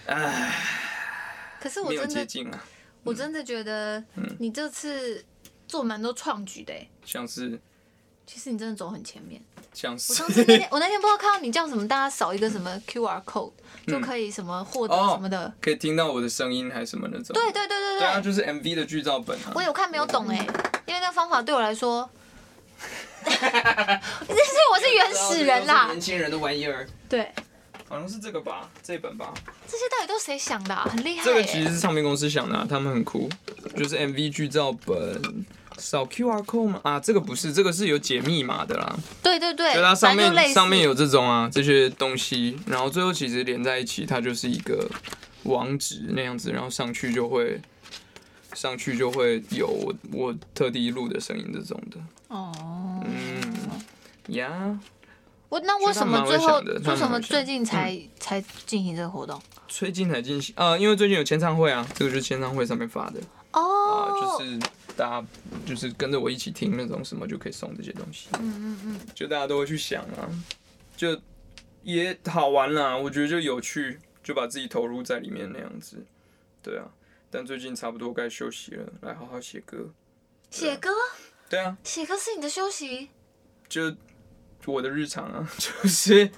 唉，可是我真的，我真的觉得你这次做蛮多创举的欸像是其实你真的走很前面。像我是上次那天，我那天不知道看到你叫什么，大家扫一个什么 QR code 就可以什么获得哦什么的。可以听到我的声音还是什么那种。对对对对对啊，就是 MV 的剧照本啊。我有看没有懂哎，因为那个方法对我来说，但是我是原始人啦年。轻人的玩意儿，对，好像是这个吧，这本吧。这些到底都谁想的啊？很厉害这个其耶。实是唱片公司想的、啊，他们很酷，就是 MV 剧照本。扫 QR code 吗？啊，这个不是，这个是有解密码的啦。对对对，就它上面上面有这种啊这些东西，然后最后其实连在一起，它就是一个网址那样子，然后上去就会上去就会有我我特地录的声音这种的。哦。嗯呀，我那为什么最后为什么最近才才进行这个活动？最近才进行啊、因为最近有签唱会啊，这个就是签唱会上面发的啊、哦，就是大家就是跟着我一起听那种什么就可以送这些东西，嗯嗯嗯，就大家都会去想啊，就也好玩啦，我觉得就有趣，就把自己投入在里面那样子，对啊。但最近差不多该休息了，来好好写歌。写歌？对啊，写歌是你的休息，就我的日常啊，就是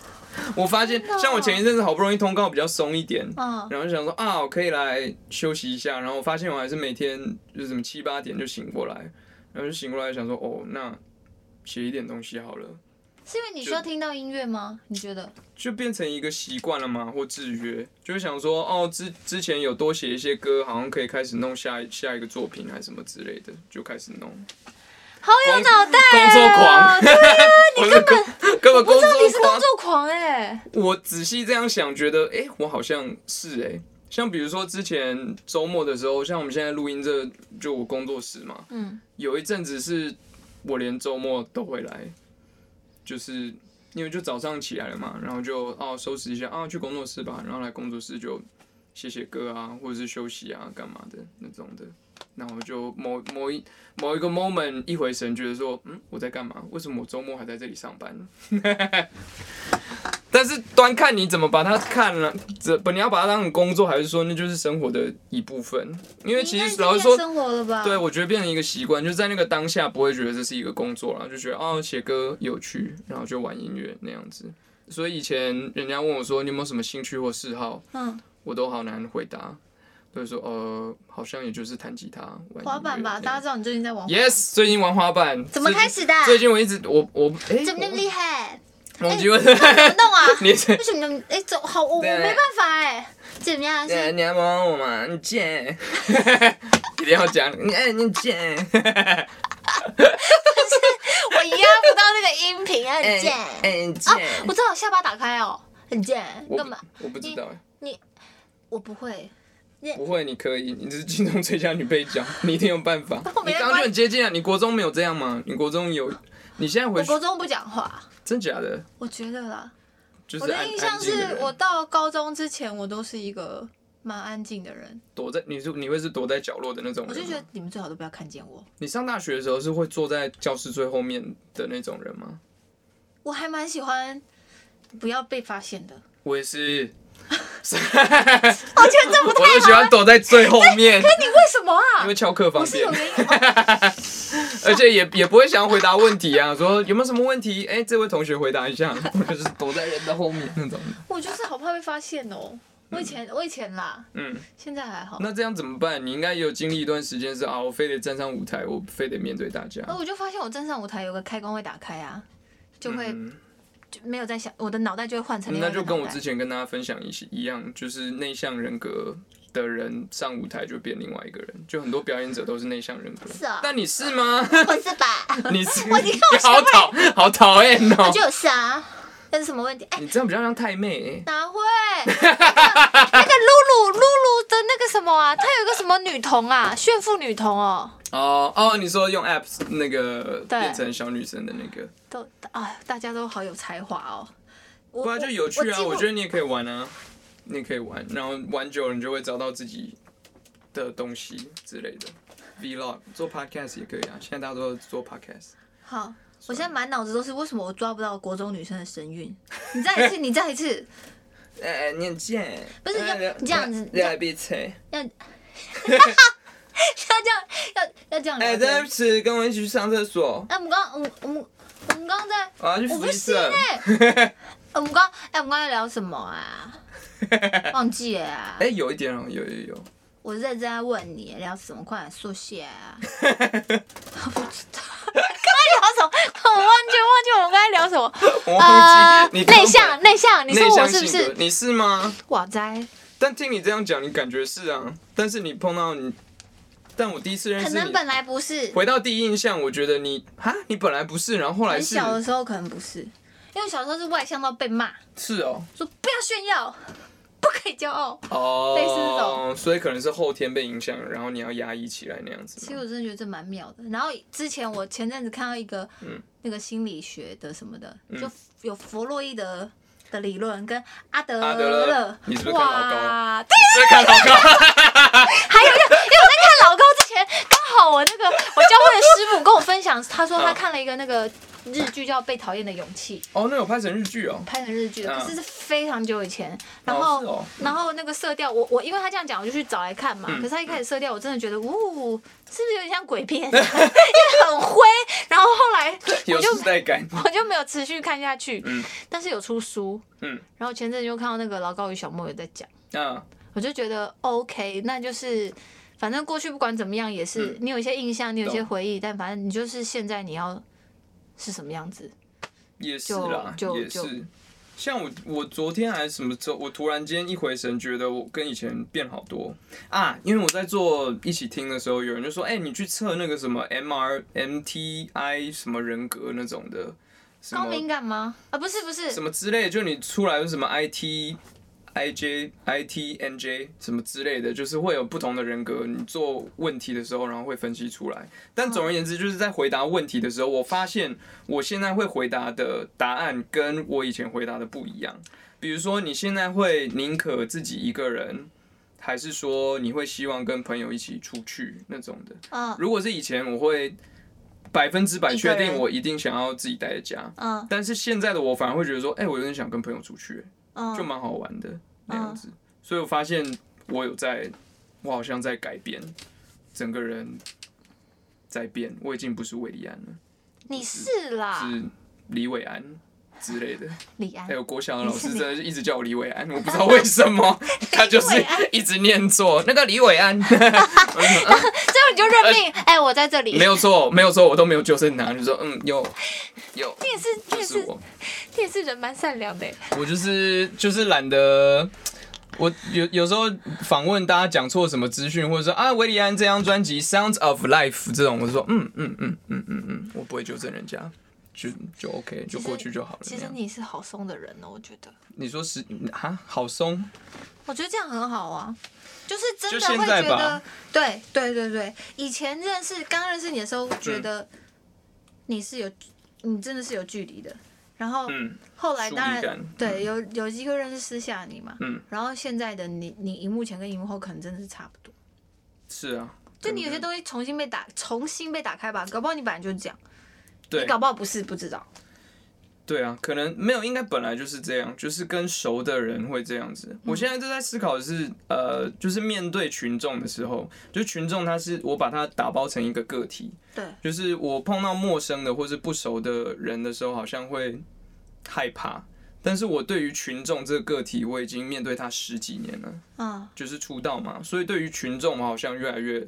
我发现像我前一阵子好不容易通告比较松一点，嗯，然后就想说啊，我可以来休息一下，然后我发现我还是每天就是什么七八点就醒过来，然后就醒过来想说哦，那写一点东西好了，是因为你需要听到音乐吗？你觉得？就变成一个习惯了嘛，或制约，就是想说哦，之之前有多写一些歌，好像可以开始弄下一下一个作品还是什么之类的，就开始弄。好有脑袋工作狂哦！对啊，你根本根本工不知道你是，工作狂哎。我仔细这样想，觉得哎、诶我好像是哎、像比如说之前周末的时候，像我们现在录音这就我工作室嘛，嗯，有一阵子是我连周末都会来，就是因为就早上起来了嘛，然后就哦收拾一下啊去工作室吧，然后来工作室就写写歌啊，或者是休息啊干嘛的那种的。然后就某某一某一个 moment 一回神，觉得说，嗯，我在干嘛？为什么我周末还在这里上班？但是端看你怎么把它看了，这不你要把它当成工作，还是说那就是生活的一部分？因为其实老实说，生活了吧？对，我觉得变成一个习惯，就在那个当下不会觉得这是一个工作了，就觉得哦写歌有趣，然后就玩音乐那样子。所以以前人家问我说你有没有什么兴趣或嗜好，嗯，我都好难回答，就是说呃好像也就是弹吉他、玩滑板吧，大家知道你最近在玩滑板 Yes，最近玩滑板。怎么开始的？最近我一直我我哎，怎么那么厉害？我忘记问怎么弄啊？你是 为什么哎走好我我对没办法哎，怎么样？你要帮我吗？你贱，一定要讲你哎你贱，我压不到那个音频，很哎贱。哎你啊贱，，我知道下巴打开哦，很贱。我干嘛？我不知道哎。你我不会，不会，你可以，你是金钟最佳女配角，你一定有办法。你刚刚就很接近啊！你国中没有这样吗？你国中有？你现在回我国中不讲话，真假的？我觉得啦。就是我的印象是我到高中之前，我都是一个蛮安静的人。躲在你是你会是躲在角落的那种我？就觉得你们最好都不要看见我。你上大学的时候是会坐在教室最后面的那种人吗？我还蛮喜欢不要被发现的。我也是，我觉得这不我就喜欢躲在最后面，可你为什么啊因为？翘课方便我是有，原因哦。而且也也不会想要回答问题啊，说有没有什么问题？哎、这位同学回答一下，我就是躲在人的后面那种。我就是好怕被发现哦。我以前我以前啦，嗯。现在还好。那这样怎么办？你应该也有经历一段时间是啊，我非得站上舞台，我非得面对大家。那我就发现我站上舞台有个开关会打开啊，就会嗯就没有在想，我的脑袋就会换成另外那就跟我之前跟大家分享一些一样，就是内向人格的人上舞台就变另外一个人，就很多表演者都是内向人格。是啊但你是吗？我是吧？你是？我已经跟我好讨好讨厌哦！就是啊，那是什么问题？哎、你这样比较像太妹、欸。哪会？那个那个露露露露的那个什么啊，她有个什么女童啊，炫富女童哦，哦哦，你说用 apps 那个变成小女生的那个，都啊，大家都好有才华哦。不然就有趣啊！我觉得你也可以玩啊，你也可以玩，然后玩久了你就会找到自己的东西之类的。Vlog 做 podcast 也可以啊，现在大家都在做 podcast。好，我现在满脑子都是为什么我抓不到国中女生的神韵？你再一次，你再一次，哎，你很贱，不是要你这样子来闭嘴。要 要这样，要要这样哎。对不起，跟我一起去上厕所，哎，我们刚我们我们我们刚刚在，我要去我不福利社。哎 我们刚哎我们刚才聊什么啊？忘记了啊。哎，有一点哦，有有有。我认真在问你聊什么，快点说下啊！我不知道，刚才聊什么？我忘记忘记我们刚才聊什么。我呃忘，记你内向内向，你说我是不是？你是吗？哇塞，但听你这样讲，你感觉是啊。但是你碰到你，但我第一次认识，可能本来不是，回到第一印象，我觉得你哈，你本来不是，然后后来很是，小的时候可能不是，因为小时候是外向到被骂，是哦，说不要炫耀，不可以骄傲。哦，类似这种，所以可能是后天被影响，然后你要压抑起来那样子。其实我真的觉得这蛮妙的。然后之前我前阵子看到一个、嗯。那个心理学的什么的，嗯。就有弗洛伊德的理论跟阿德勒。你是不是看老高？哇，对，是看老高，还有一个，因为我在看老高之前，刚好我那个我教会的师傅跟我分享，他说他嗯看了一个那个日剧叫《被讨厌的勇气哦，那有拍成日剧哦》，。拍成日剧的，嗯可是是非常久以前。然后，然后那个色调，我我因为他这样讲，我就去找来看嘛。嗯可是他一开始色调，我真的觉得，呜，是不是有点像鬼片？因 为很灰。然后后来 有我就时代感。我就没有持续看下去。嗯但是有出书，嗯然后前阵子就看到那个老高与小莫有在讲。嗯，我就觉得 OK，那就是反正过去不管怎么样也是、嗯你有一些印象，你有一些回忆，但反正你就是现在你要是什么样子。也是啦，也是。像我，我昨天还是什么时候，我突然间一回神，觉得我跟以前变好多啊！因为我在做一起听的时候，有人就说：“哎、你去测那个什么 M R M T I 什么人格那种的，高敏感吗？啊，不是不是什，么之类，就你出来是什么 I T I J I T N J 什么之类的，就是会有不同的人格。你做问题的时候，然后会分析出来。但总而言之，就是在回答问题的时候，我发现我现在会回答的答案跟我以前回答的不一样。比如说，你现在会宁可自己一个人，还是说你会希望跟朋友一起出去那种的？嗯如果是以前，我会百分之百确定我一定想要自己待在家。嗯但是现在的我反而会觉得说，哎、我有点想跟朋友出去、嗯，就蛮好玩的那样子。所以我发现我有在，我好像在改变，整个人在变。我已经不是韦礼安了，你是啦，是李伟安之类的。李安还。有国小的老师真的是一直叫我李伟安，我不知道为什么，他就是一直念错那个李伟安。最后你就认命，哎，我在这里。没有错，没有错，我都没有纠正他，就说嗯，有有，你也是，你也是，就是我。你也是人蛮善良的。我就是就是懒得，我有有时候访问大家讲错什么资讯，或者说啊维里安这张专辑《Sounds of Life》这种，我就说嗯嗯嗯嗯嗯嗯，我不会纠正人家，就就 OK，就过去就好了。其实你是好松的人哦，我觉得。你说是啊，好松，我觉得这样很好啊，就是真的会觉得，对对对对，以前认识刚认识你的时候，觉得你是有，你真的是有距离的。然后嗯后来当然对有有机会认识私下你嘛，嗯，然后现在的你，你荧幕前跟荧幕后可能真的是差不多。是啊，就你有些东西重新被打，重新被打开吧，搞不好你本来就是这样，对你搞不好不是不知道。对啊，可能没有，应该本来就是这样，就是跟熟的人会这样子。我现在正在思考的是，呃，就是面对群众的时候，就群众他是我把他打包成一个个体，对，就是我碰到陌生的或是不熟的人的时候，好像会害怕。但是我对于群众这个个体，我已经面对他十几年了，嗯就是出道嘛，所以对于群众，我好像越来越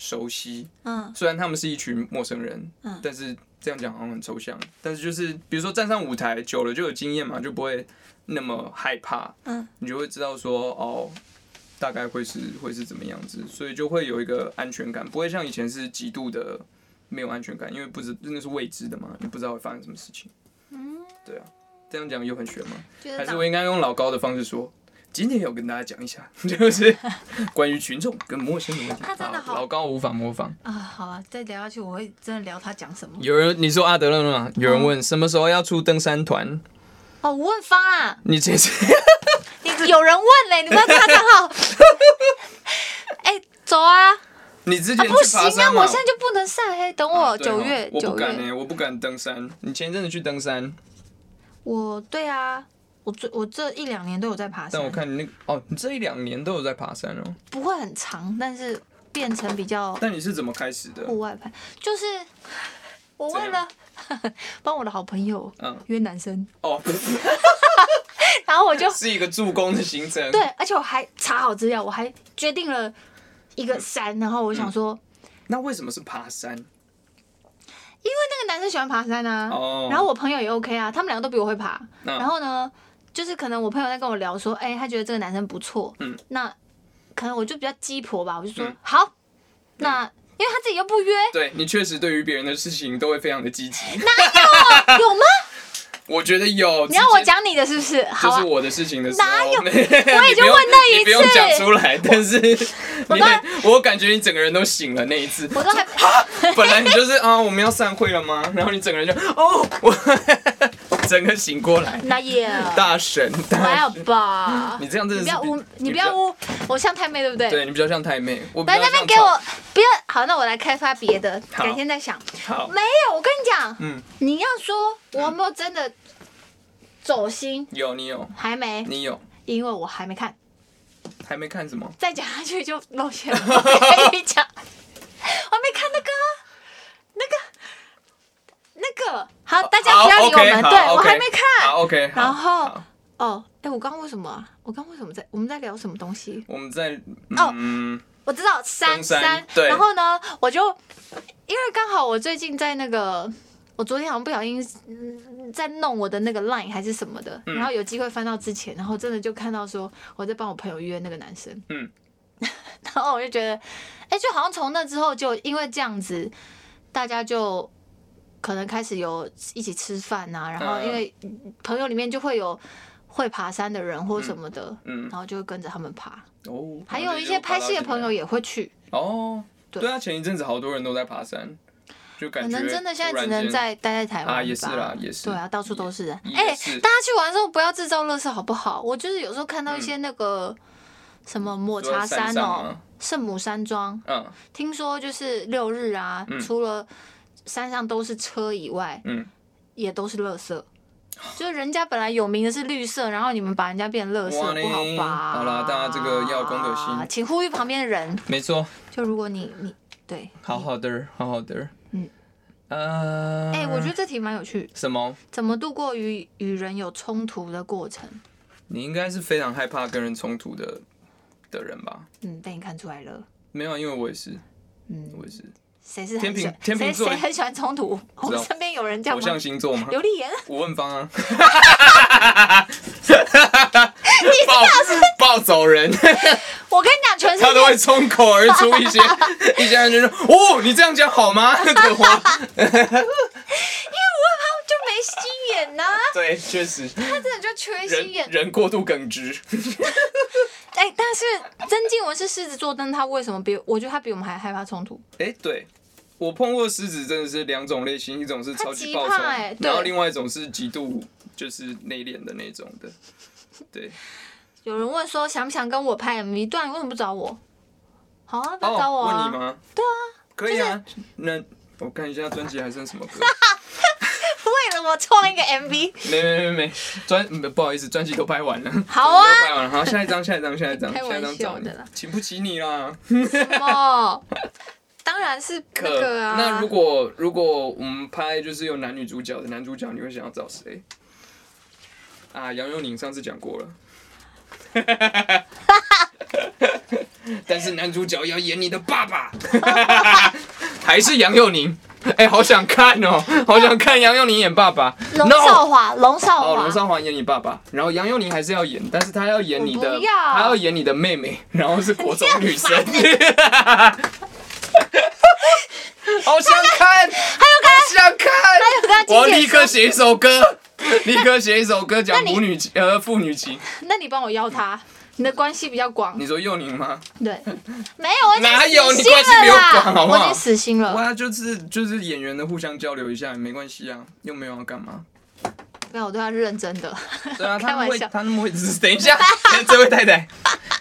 熟悉。嗯虽然他们是一群陌生人，嗯但是这样讲好像很抽象。但是就是比如说站上舞台久了就有经验嘛，就不会那么害怕，嗯你就会知道说哦，大概会是会是怎么样子，所以就会有一个安全感，不会像以前是极度的没有安全感，因为不知真的是未知的嘛，你不知道会发生什么事情。嗯，对啊，这样讲有很悬吗？还是我应该用老高的方式说？今天要跟大家讲一下，就是关于群众跟陌生的问题。他真的好老高无法模仿。啊，好啊，再聊下去我会真的聊他讲什么。有人你说阿德勒吗？有人问什么时候要出登山团？哦，吴问芳啊，你这是 你有人问嘞，你不要这样账号。哎，走啊！你之前去不行啊？我现在就不能晒黑，等我九月九我不敢呢、月。我不敢登山。你前一阵子去登山，我对啊，我最我这一两年都有在爬山，但我看你那个哦，你这一两年都有在爬山哦。不会很长，但是变成比较但你是怎么开始的？户外派，就是我为了 帮我的好朋友嗯，约男生，哦，然后我就 是一个助攻的行程。对，而且我还查好资料，我还决定了一个山，然后我想说，那为什么是爬山？因为那个男生喜欢爬山啊，哦，然后我朋友也 OK 啊，他们两个都比我会爬，嗯。然后呢，就是可能我朋友在跟我聊说，哎、他觉得这个男生不错，嗯，那可能我就比较鸡婆吧，我就说、嗯好，那因为他自己又不约，对你确实对于别人的事情都会非常的积极。哪有 有吗？我觉得有。你要我讲你的是不是？好啊就是，我的事情的时候，哪有 我我已经问那一次不用次讲出来，但是你我感觉你整个人都醒了那一次。我都还本来你就是啊，我们要散会了吗？然后你整个人就哦，我整个醒过来，那也大神，还好。吧。你这样真的是你不要污，你不要。污，我像太妹对不对？对你比较像太妹，我来那边给我，不要好，那我来开发别的，改天再想。好，没有，我跟你讲，嗯，你要说我有没有真的走心，有你有还没，你有，因为我还没看，还没看什么？再讲下去就露馅了。我跟你讲，我还没看那个啊，那个，那个，好，大家不要理我们，对我还没看。好，OK，然后哦，哎，我刚刚为什么啊？我刚刚为什么在我们在聊什么东西？我们在哦嗯，我知道山登山山，对然后呢，我就因为刚好我最近在那个，我昨天好像不小心、嗯、在弄我的那个 line 还是什么的，嗯然后有机会翻到之前，然后真的就看到说我在帮我朋友约那个男生，嗯，然后我就觉得，哎、就好像从那之后就因为这样子，大家就。可能开始有一起吃饭呐、然后嗯因为朋友里面就会有会爬山的人或什么的，嗯然后就会跟着他们爬。哦，还有一些拍戏的朋友也会去，哦，对。对啊，前一阵子好多人都在爬山，就可感觉能真的现在只能在待在台湾也是啦也是。对啊，到处都是。人。也哎、是。大家去玩的时候不要制造乐事好不好？我就是有时候看到一些那个、什么抹茶山山哦圣母山庄，嗯。听说就是六日啊，嗯。除了山上都是车以外，嗯，也都是垃圾。就是人家本来有名的是绿色，然后你们把人家变垃圾，哇嘞不好吧？好啦大家这个要有公德心请呼吁旁边的人，没错，就如果你你对，好好的，好好的，嗯，呃，哎、我觉得这题蛮有趣，什么？怎么度过与与人有冲突的过程？你应该是非常害怕跟人冲突的的人吧？嗯，被你看出来了。没有啊，因为我也是，嗯，我也是。谁是天平座谁很喜欢冲突？我们身边有人这样火象吗？星座吗？刘丽妍，吴问芳啊，你 暴暴走人，我跟你讲，全世他都会界冲口而出一些 一些人就说：“哦，你这样讲好吗？”的话，就没心眼呐、对，确实，他真的就缺心眼。人过度耿直。哎、但是曾静文是狮子座，但是他为什么比我觉得他比我们还害怕冲突？哎，对。我碰过狮子，真的是两种类型，一种是超级暴他极冲，欸然后另外一种是极度就是内敛的那种的。对，有人问说想不想跟我拍 MV？对啊，你为什么不找我？好啊，不要找哦，我啊！问你吗？对啊，可以啊。那我看一下专辑还剩什么歌？为了我创一个 MV，没没没没，专不好意思，专辑都拍完了。好啊都拍完了。好，下一张，下一张，下一张，下一张找你请不起你啦。什么？当然是那个啊。那如果如果我们拍就是有男女主角的男主角，你会想要找谁？啊，杨佑宁上次讲过了。但是男主角要演你的爸爸，还是杨佑宁？哎、好想看哦，好想看杨佑宁演爸爸。龙少华，龙少哦，华，龙少华演你爸爸，然后杨佑宁还是要演，但是他要演你的，要他要演你的妹妹，然后是国中女生。好想看，还有看好想看，我立刻写一首歌，立刻写一首歌讲母女情呃父女情。那你帮我邀他，你的关系比较广。你说幼宁吗？对，没有，我已经哪有你关系比我广好不好我已经死心了。哇，就是就是演员的互相交流一下，没关系啊，又没有要干嘛。不要，我对他是认真的。对啊，他会，开玩笑他那么会，等一下，这位太太，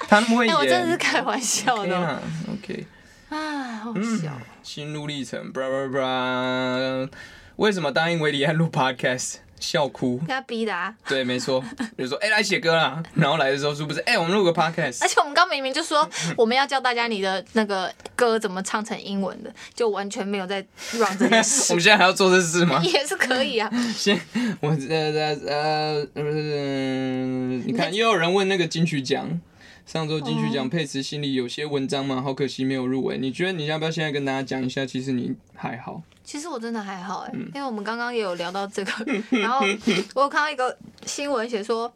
他那么会哎，演，我真的是开玩笑的。，OK。啊，好嗯笑。心路历程，bra bra bra。为什么答应维里安录 podcast？笑哭。被他逼的啊！对，没错，就说哎、来写歌啦，然后来的时候是不是哎、我们录个 podcast？而且我们刚明明就说我们要教大家你的那个歌怎么唱成英文的，就完全没有在 run 这件我事们。现在还要做这事吗？也是可以啊，先，我呃呃呃呃，你看又有人问那个金曲奖，上周金曲奖佩慈心里有些文章嘛，好可惜没有入围。你觉得你要不要现在跟大家讲一下？其实你还好，其实我真的还好哎、嗯。因为我们刚刚也有聊到这个，然后我有看到一个新闻写说，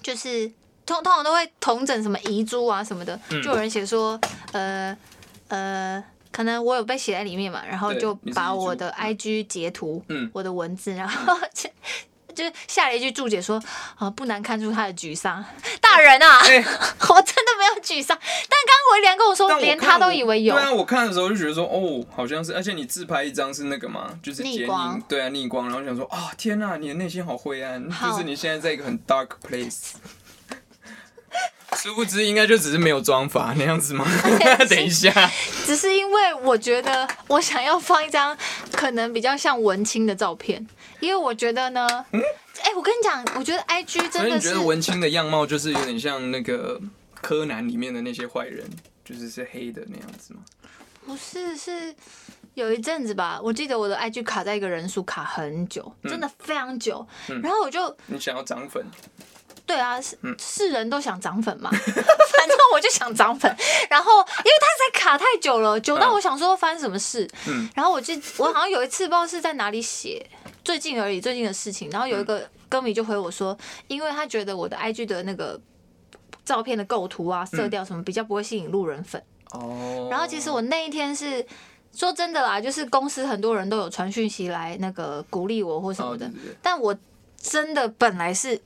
就是通通常都会同整什么遗珠啊什么的，嗯。就有人写说，呃呃，可能我有被写在里面嘛，然后就把我的 IG 截图，嗯。我的文字，然后 就就是下了一句注解说，啊，不难看出他的沮丧。大人啊，哎 我真的没有沮丧，但刚刚维廉跟我说，连他都以为有对。啊，我看的时候就觉得说，哦，好像是，而且你自拍一张是那个嘛，就是剪逆光，对啊，逆光，然后想说，啊，天呐，你的内心好灰暗，就是你现在在一个很 dark place。殊不知，应该就只是没有妆法那样子吗？等一下，只是因为我觉得我想要放一张可能比较像文青的照片，因为我觉得呢，哎、我跟你讲，我觉得 IG 所以你觉真的是得文青的样貌就是有点像那个柯南里面的那些坏人，就是是黑的那样子吗？不是是有一阵子吧，我记得我的 IG 卡在一个人数卡很久，嗯。真的非常久，然后我就你想要涨粉，对啊，是嗯。是人都想涨粉嘛，反正我就想涨粉。然后因为他实在卡太久了，久到嗯。我想说发生什么事。嗯。然后我记我好像有一次不知道是在哪里写，最近而已，最近的事情。然后有一个歌迷就回我说，因为他觉得我的 IG 的那个照片的构图啊、色调什么比较不会吸引路人粉。哦。然后其实我那一天是。说真的啦，就是公司很多人都有传讯息来那个鼓励我或什么的，但我真的本来是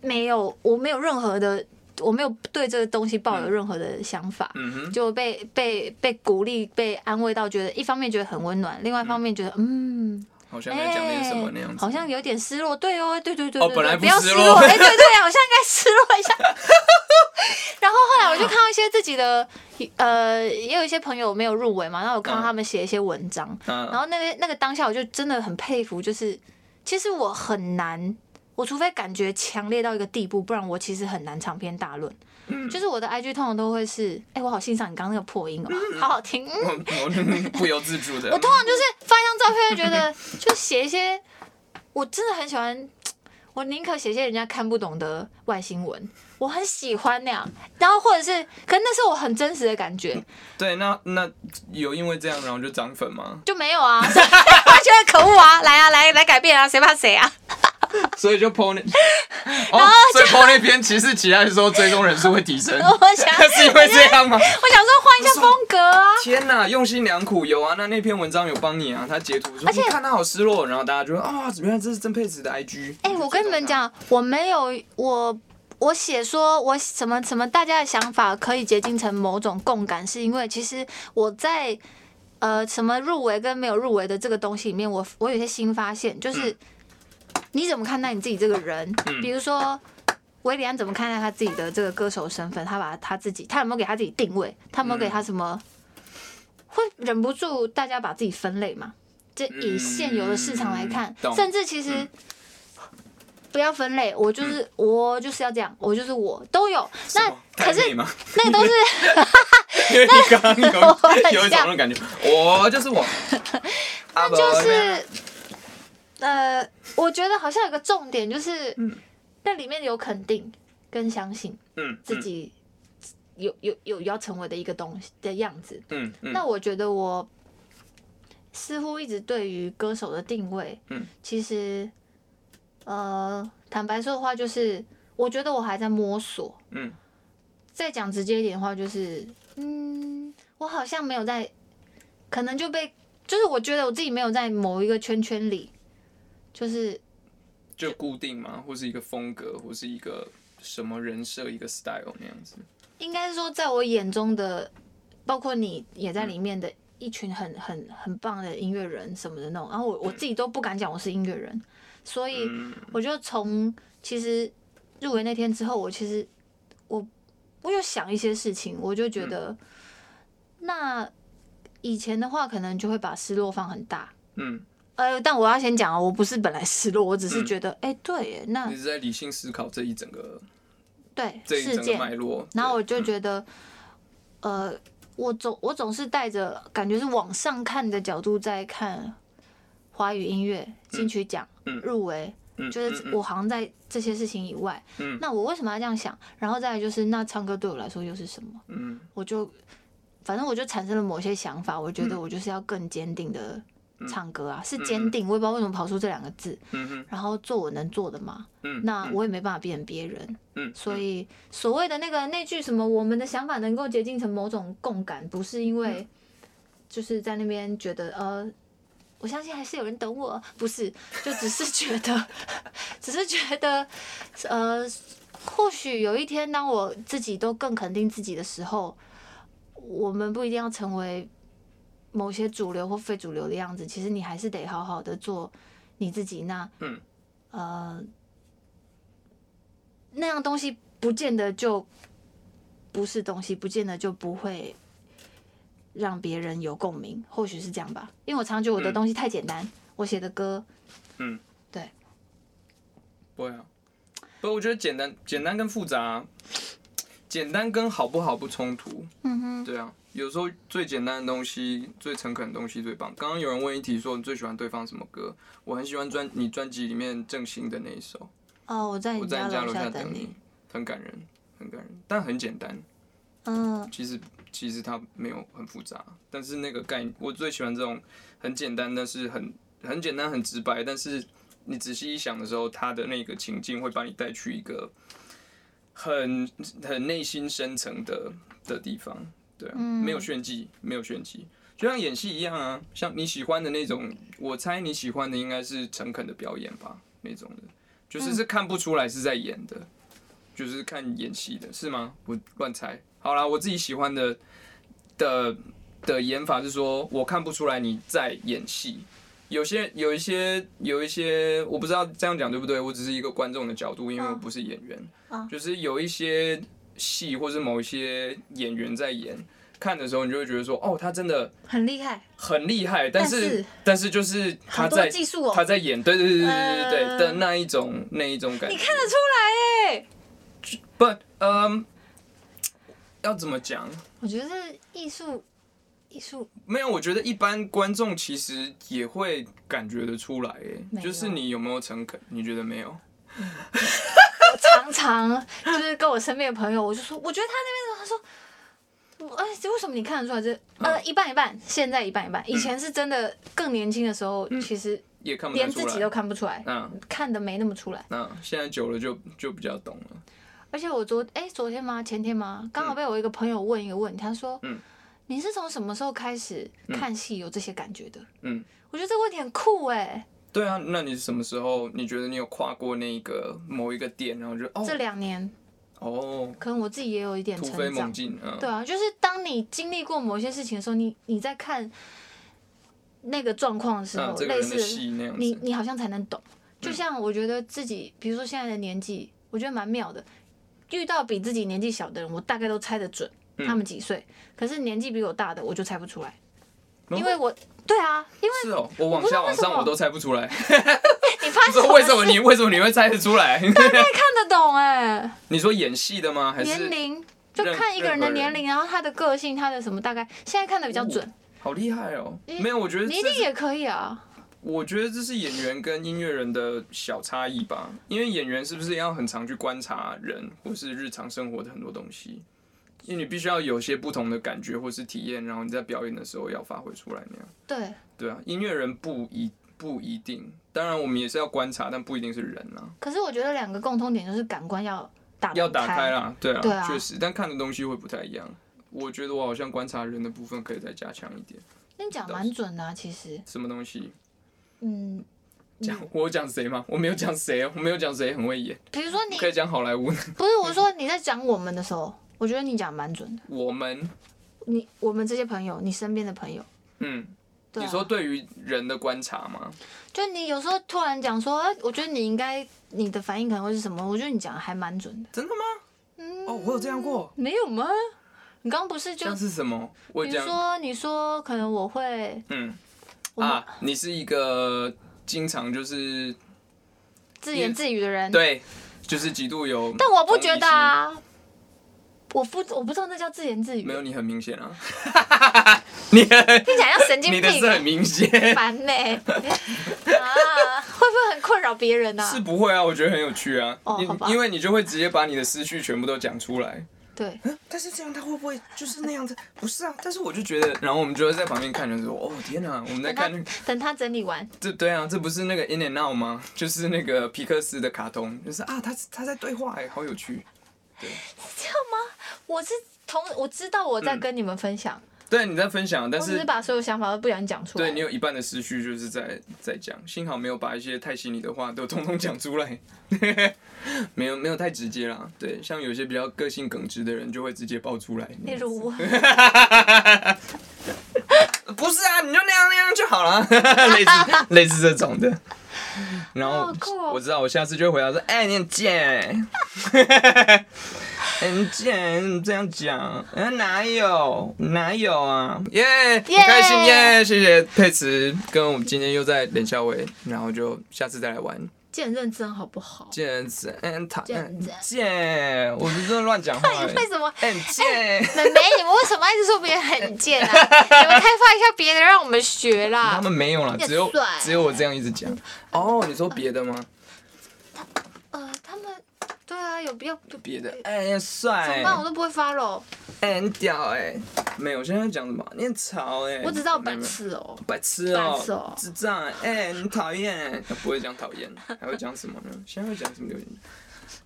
没有，我没有任何的，我没有对这个东西抱有任何的想法。就被被被鼓励、被安慰到，觉得一方面觉得很温暖，另外一方面觉得嗯，好像在讲点什么那样子，好像有点失落。对哦，对对对哦本来不不要失失落哎，对对，好像应该失落一下。然后后来我就看到一些自己的，呃，也有一些朋友没有入围嘛，然后我看到他们写一些文章，然嗯后那个那个当下我就真的很佩服，就是其实我很难，我除非感觉强烈到一个地步，不然我其实很难长篇大论。嗯就是我的 IG 通常都会是，哎、我好欣赏你刚刚那个破音哦、好好听。嗯我我 不由自主的，我通常就是发一张照片，就觉得就写一些，我真的很喜欢，我宁可写些人家看不懂的外星文，我很喜欢那样。然后或者是，可是那是我很真实的感觉，对，那那有因为这样然后就涨粉吗？就没有啊，我 觉得可恶啊，来啊来来改变啊，谁怕谁啊？所以就 PO 那，哦，所以 PO 那篇其实其他的时候追踪人数会提升，我想，是因为这样吗？我想说换一下风格啊。天呐，用心良苦，有啊，那那篇文章有帮你啊，他截图说而且你看他好失落，然后大家就啊，原来这是曾佩慈的 IG。哎、我跟你们讲，我没有我。我写说，我什么什么，大家的想法可以结晶成某种共感，是因为其实我在呃什么入围跟没有入围的这个东西里面，我我有些新发现，就是、你怎么看待你自己这个人？嗯比如说维里安怎么看待他自己的这个歌手身份？他把他自己，他有没有给他自己定位？他有没有给他什么？会忍不住大家把自己分类嘛？这以现有的市场来看，嗯甚至其实。嗯不要分类，我就是、我就是要这样，我就是我都有。那可是？那个都是 因为你刚刚有 有一种感觉，我就是我，那就是呃，我觉得好像有个重点，就是嗯那里面有肯定跟相信嗯自己有有有要成为的一个东西的样子。嗯嗯那我觉得我似乎一直对于歌手的定位，嗯，其实呃，坦白说的话，就是我觉得我还在摸索。嗯再讲直接一点的话，就是嗯，我好像没有在，可能就被，就是我觉得我自己没有在某一个圈圈里，就是就固定吗，或是一个风格，或是一个什么人设，一个 style 那样子。应该是说，在我眼中的，包括你也在里面的一群很很很棒的音乐人什么的那种，然后我我自己都不敢讲我是音乐人，所以嗯。我就从其实入围那天之后，我其实我我有想一些事情，我就觉得，那以前的话可能就会把失落放很大。嗯，呃，但我要先讲啊，我不是本来失落，我只是嗯。觉得，哎、对耶，那你是在理性思考这一整个对这一整个事件，脉络，然后我就觉得，呃，我总我总是带着感觉是往上看的角度在看华语音乐金曲奖、嗯。入围，嗯就是嗯我好像在这些事情以外，嗯。那我为什么要这样想？然后再来就是，那唱歌对我来说又是什么？嗯。我就反正我就产生了某些想法，我觉得我就是要更坚定的唱歌啊，是坚定，我也不知道为什么跑出这两个字，然后做我能做的嘛。嗯，那我也没办法变成别人，嗯，所以所谓的那个那句什么，我们的想法能够接近成某种共感，不是因嗯。为就是在那边觉得呃，我相信还是有人懂我，不是，就只是觉得，只是觉得呃，或许有一天当我自己都更肯定自己的时候，我们不一定要成为某些主流或非主流的样子，其实你还是得好好的做你自己。那嗯。呃，那样东西不见得就不是东西，不见得就不会让别人有共鸣，或许是这样吧。因为我常觉得我的嗯。东西太简单，我写的歌，嗯，对，不会啊，不，我觉得简单简单跟复杂，简单跟好不好不冲突，嗯哼，对啊，有时候最简单的东西、最诚恳的东西最棒。刚刚有人问一题说你最喜欢对方什么歌？我很喜欢专你专辑里面郑兴的那一首哦，我在《我你在你家楼楼下等你等你，》，很感人，很感人，但很简单。嗯其实其实它没有很复杂，但是那个概念，我最喜欢这种很简单，但是很很简单很直白，但是你仔细一想的时候，它的那个情境会把你带去一个很很内心深层的的地方，对啊，没有炫技，没有炫技。就像演戏一样啊，像你喜欢的那种，我猜你喜欢的应该是诚恳的表演吧，那种的，就是是看不出来是在演的，就是看演戏的，是吗？我乱猜。好啦，我自己喜欢的的的演法是说，我看不出来你在演戏。有些有一些有一些，我不知道这样讲对不对，我只是一个观众的角度，因为我嗯不是演员。嗯就是有一些戏或是某一些演员在演，看的时候你就会觉得说，哦，他真的很厉害，很厉害，但是但是就是他在技术哦他在演，对对对对对对的那一种那一种感觉。你看得出来哎。不，嗯，要怎么讲？我觉得艺术，艺术没有，我觉得一般观众其实也会感觉得出来，哎，就是你有没有诚恳？你觉得没有？我常常就是跟我身边的朋友，我就说，我觉得他那边他说，哎，为什么你看得出来这？呃，嗯一半一半，现在一半一半。以前是真的更年轻的时候，其实也看不连自己都。看不出来，嗯看的没那么出来。嗯，现在久了就就比较懂了。而且我昨哎、昨天吗？前天吗？刚好被我一个朋友问一个问题，他说：“嗯你是从什么时候开始看戏有这些感觉的？”嗯，我觉得这个问题很酷哎、对啊，那你什么时候你觉得你有跨过那个某一个点，然后就哦这两年哦可能我自己也有一点突成长。飞猛进，嗯，对啊，就是当你经历过某些事情的时候，你你在看那个状况的时候，嗯，这个类人的似戏那样子，你你好像才能懂。就像我觉得自己，比如说现在的年纪，我觉得蛮妙的。遇到比自己年纪小的人，我大概都猜得准嗯他们几岁。可是年纪比我大的，我就猜不出来，哦因为我对啊，因为是哦，我往下往上我都猜不出来，你发 现说为什么你为什么你会猜得出来？看得懂哎、你说演戏的吗？还是年是龄就看一个人的年龄，然后他的个性，他的什么大概，现在看的比较准。好厉害哦？你没有，我觉得你一定也可以啊。我觉得这是演员跟音乐人的小差异吧，因为演员是不是要很常去观察人或是日常生活的很多东西，因为你必须要有些不同的感觉或是体验，然后你在表演的时候要发挥出来那样。对，对啊，音乐人不一不一定，当然我们也是要观察，但不一定是人啊，可是我觉得两个共通点就是感官要打要打开开。啦，对对啊啊，确实，但看的东西会不太一样。我觉得我好像观察人的部分可以再加强一点。你讲蛮准的啊，其实，什么东西？嗯，讲我讲谁吗？我没有讲谁哦，我没有讲谁很会演，比如说你可以讲好莱坞。不是我说你在讲我们的时候，我觉得你讲蛮准的。我们，你我们这些朋友，你身边的朋友，嗯，对啊你说对于人的观察吗？就你有时候突然讲说，哎，我觉得你应该你的反应可能会是什么？我觉得你讲的还蛮准的。真的吗？嗯，哦，我有这样过，没有吗？你刚刚不是就像是什么？我讲，比如说你说可能我会嗯我们啊，你是一个经常就是自言自语的人，对，就是极度有，但我不觉得，啊，我不我不知道那叫自言自语，没有你很明显啊，你很听起来像神经病你的是很明显，烦呢、啊，会不会很困扰别人啊？是不会啊，我觉得很有趣啊，因因为你就会直接把你的思绪全部都讲出来。对，但是这样他会不会就是那样子？不是啊，但是我就觉得，然后我们就会在旁边看，就说：“哦天哪，我们在看那个等他整理完，这对啊，这不是那个 In and Out 吗？就是那个皮克斯的卡通，就是啊，他他在对话哎，好有趣。这样吗？我是同我知道我在跟你们分享，对，你在分享，但是我只是把所有想法都不想讲出来。对你有一半的思绪就是在在讲，幸好没有把一些太心里的话都通通讲出来，没有没有太直接啦。对，像有些比较个性耿直的人就会直接爆出来。例如，不是啊，你就那样那样就好了，类似类似这种的。然后我知道，我下次就会回答说：“哎、你很贱，很贱，你这样讲，哎、哪有哪有啊？耶、很开心耶！谢谢佩慈跟我们今天又在冷笑伟，然后就下次再来玩。见认真好不好？贱人子，嗯，讨贱人子贱，我是真的乱讲话、你为什么？很贱。妹妹，你们为什么一直说别人很贱啊？你们开发一下别的，让我们学啦他。们没有啦，只有只有我这样一直讲。哦，你说别的吗？对啊，有必要别的，哎、怎帅。怎么，办？我都不会 follow，哎、很屌哎、没有，我现在讲什么？你很潮哎、我只知道白痴哦。白痴哦、智障哎、你讨厌，不会讲讨厌，还会讲什么呢？现在会讲什么留言？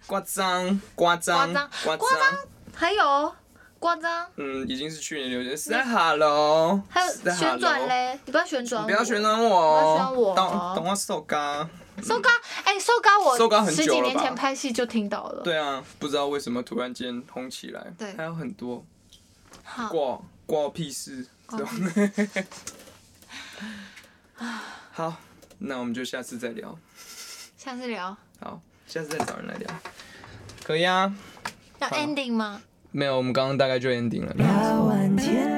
夸张，夸张，夸张还有夸张，嗯，已经是去年留言。Say hello，还有旋转嘞，你不要旋转我，不要旋转我，不要旋转我。懂懂我手嘎。瘦高，哎，瘦高，我瘦高很久十几年前拍戏就听到了。对啊，不知道为什么突然间红起来。对还有很多好，挂挂屁事。好，那我们就下次再聊。下次聊。好，下次再找人来聊。可以啊，要 ending 吗？没有，我们刚刚大概就 ending 了。聊完天。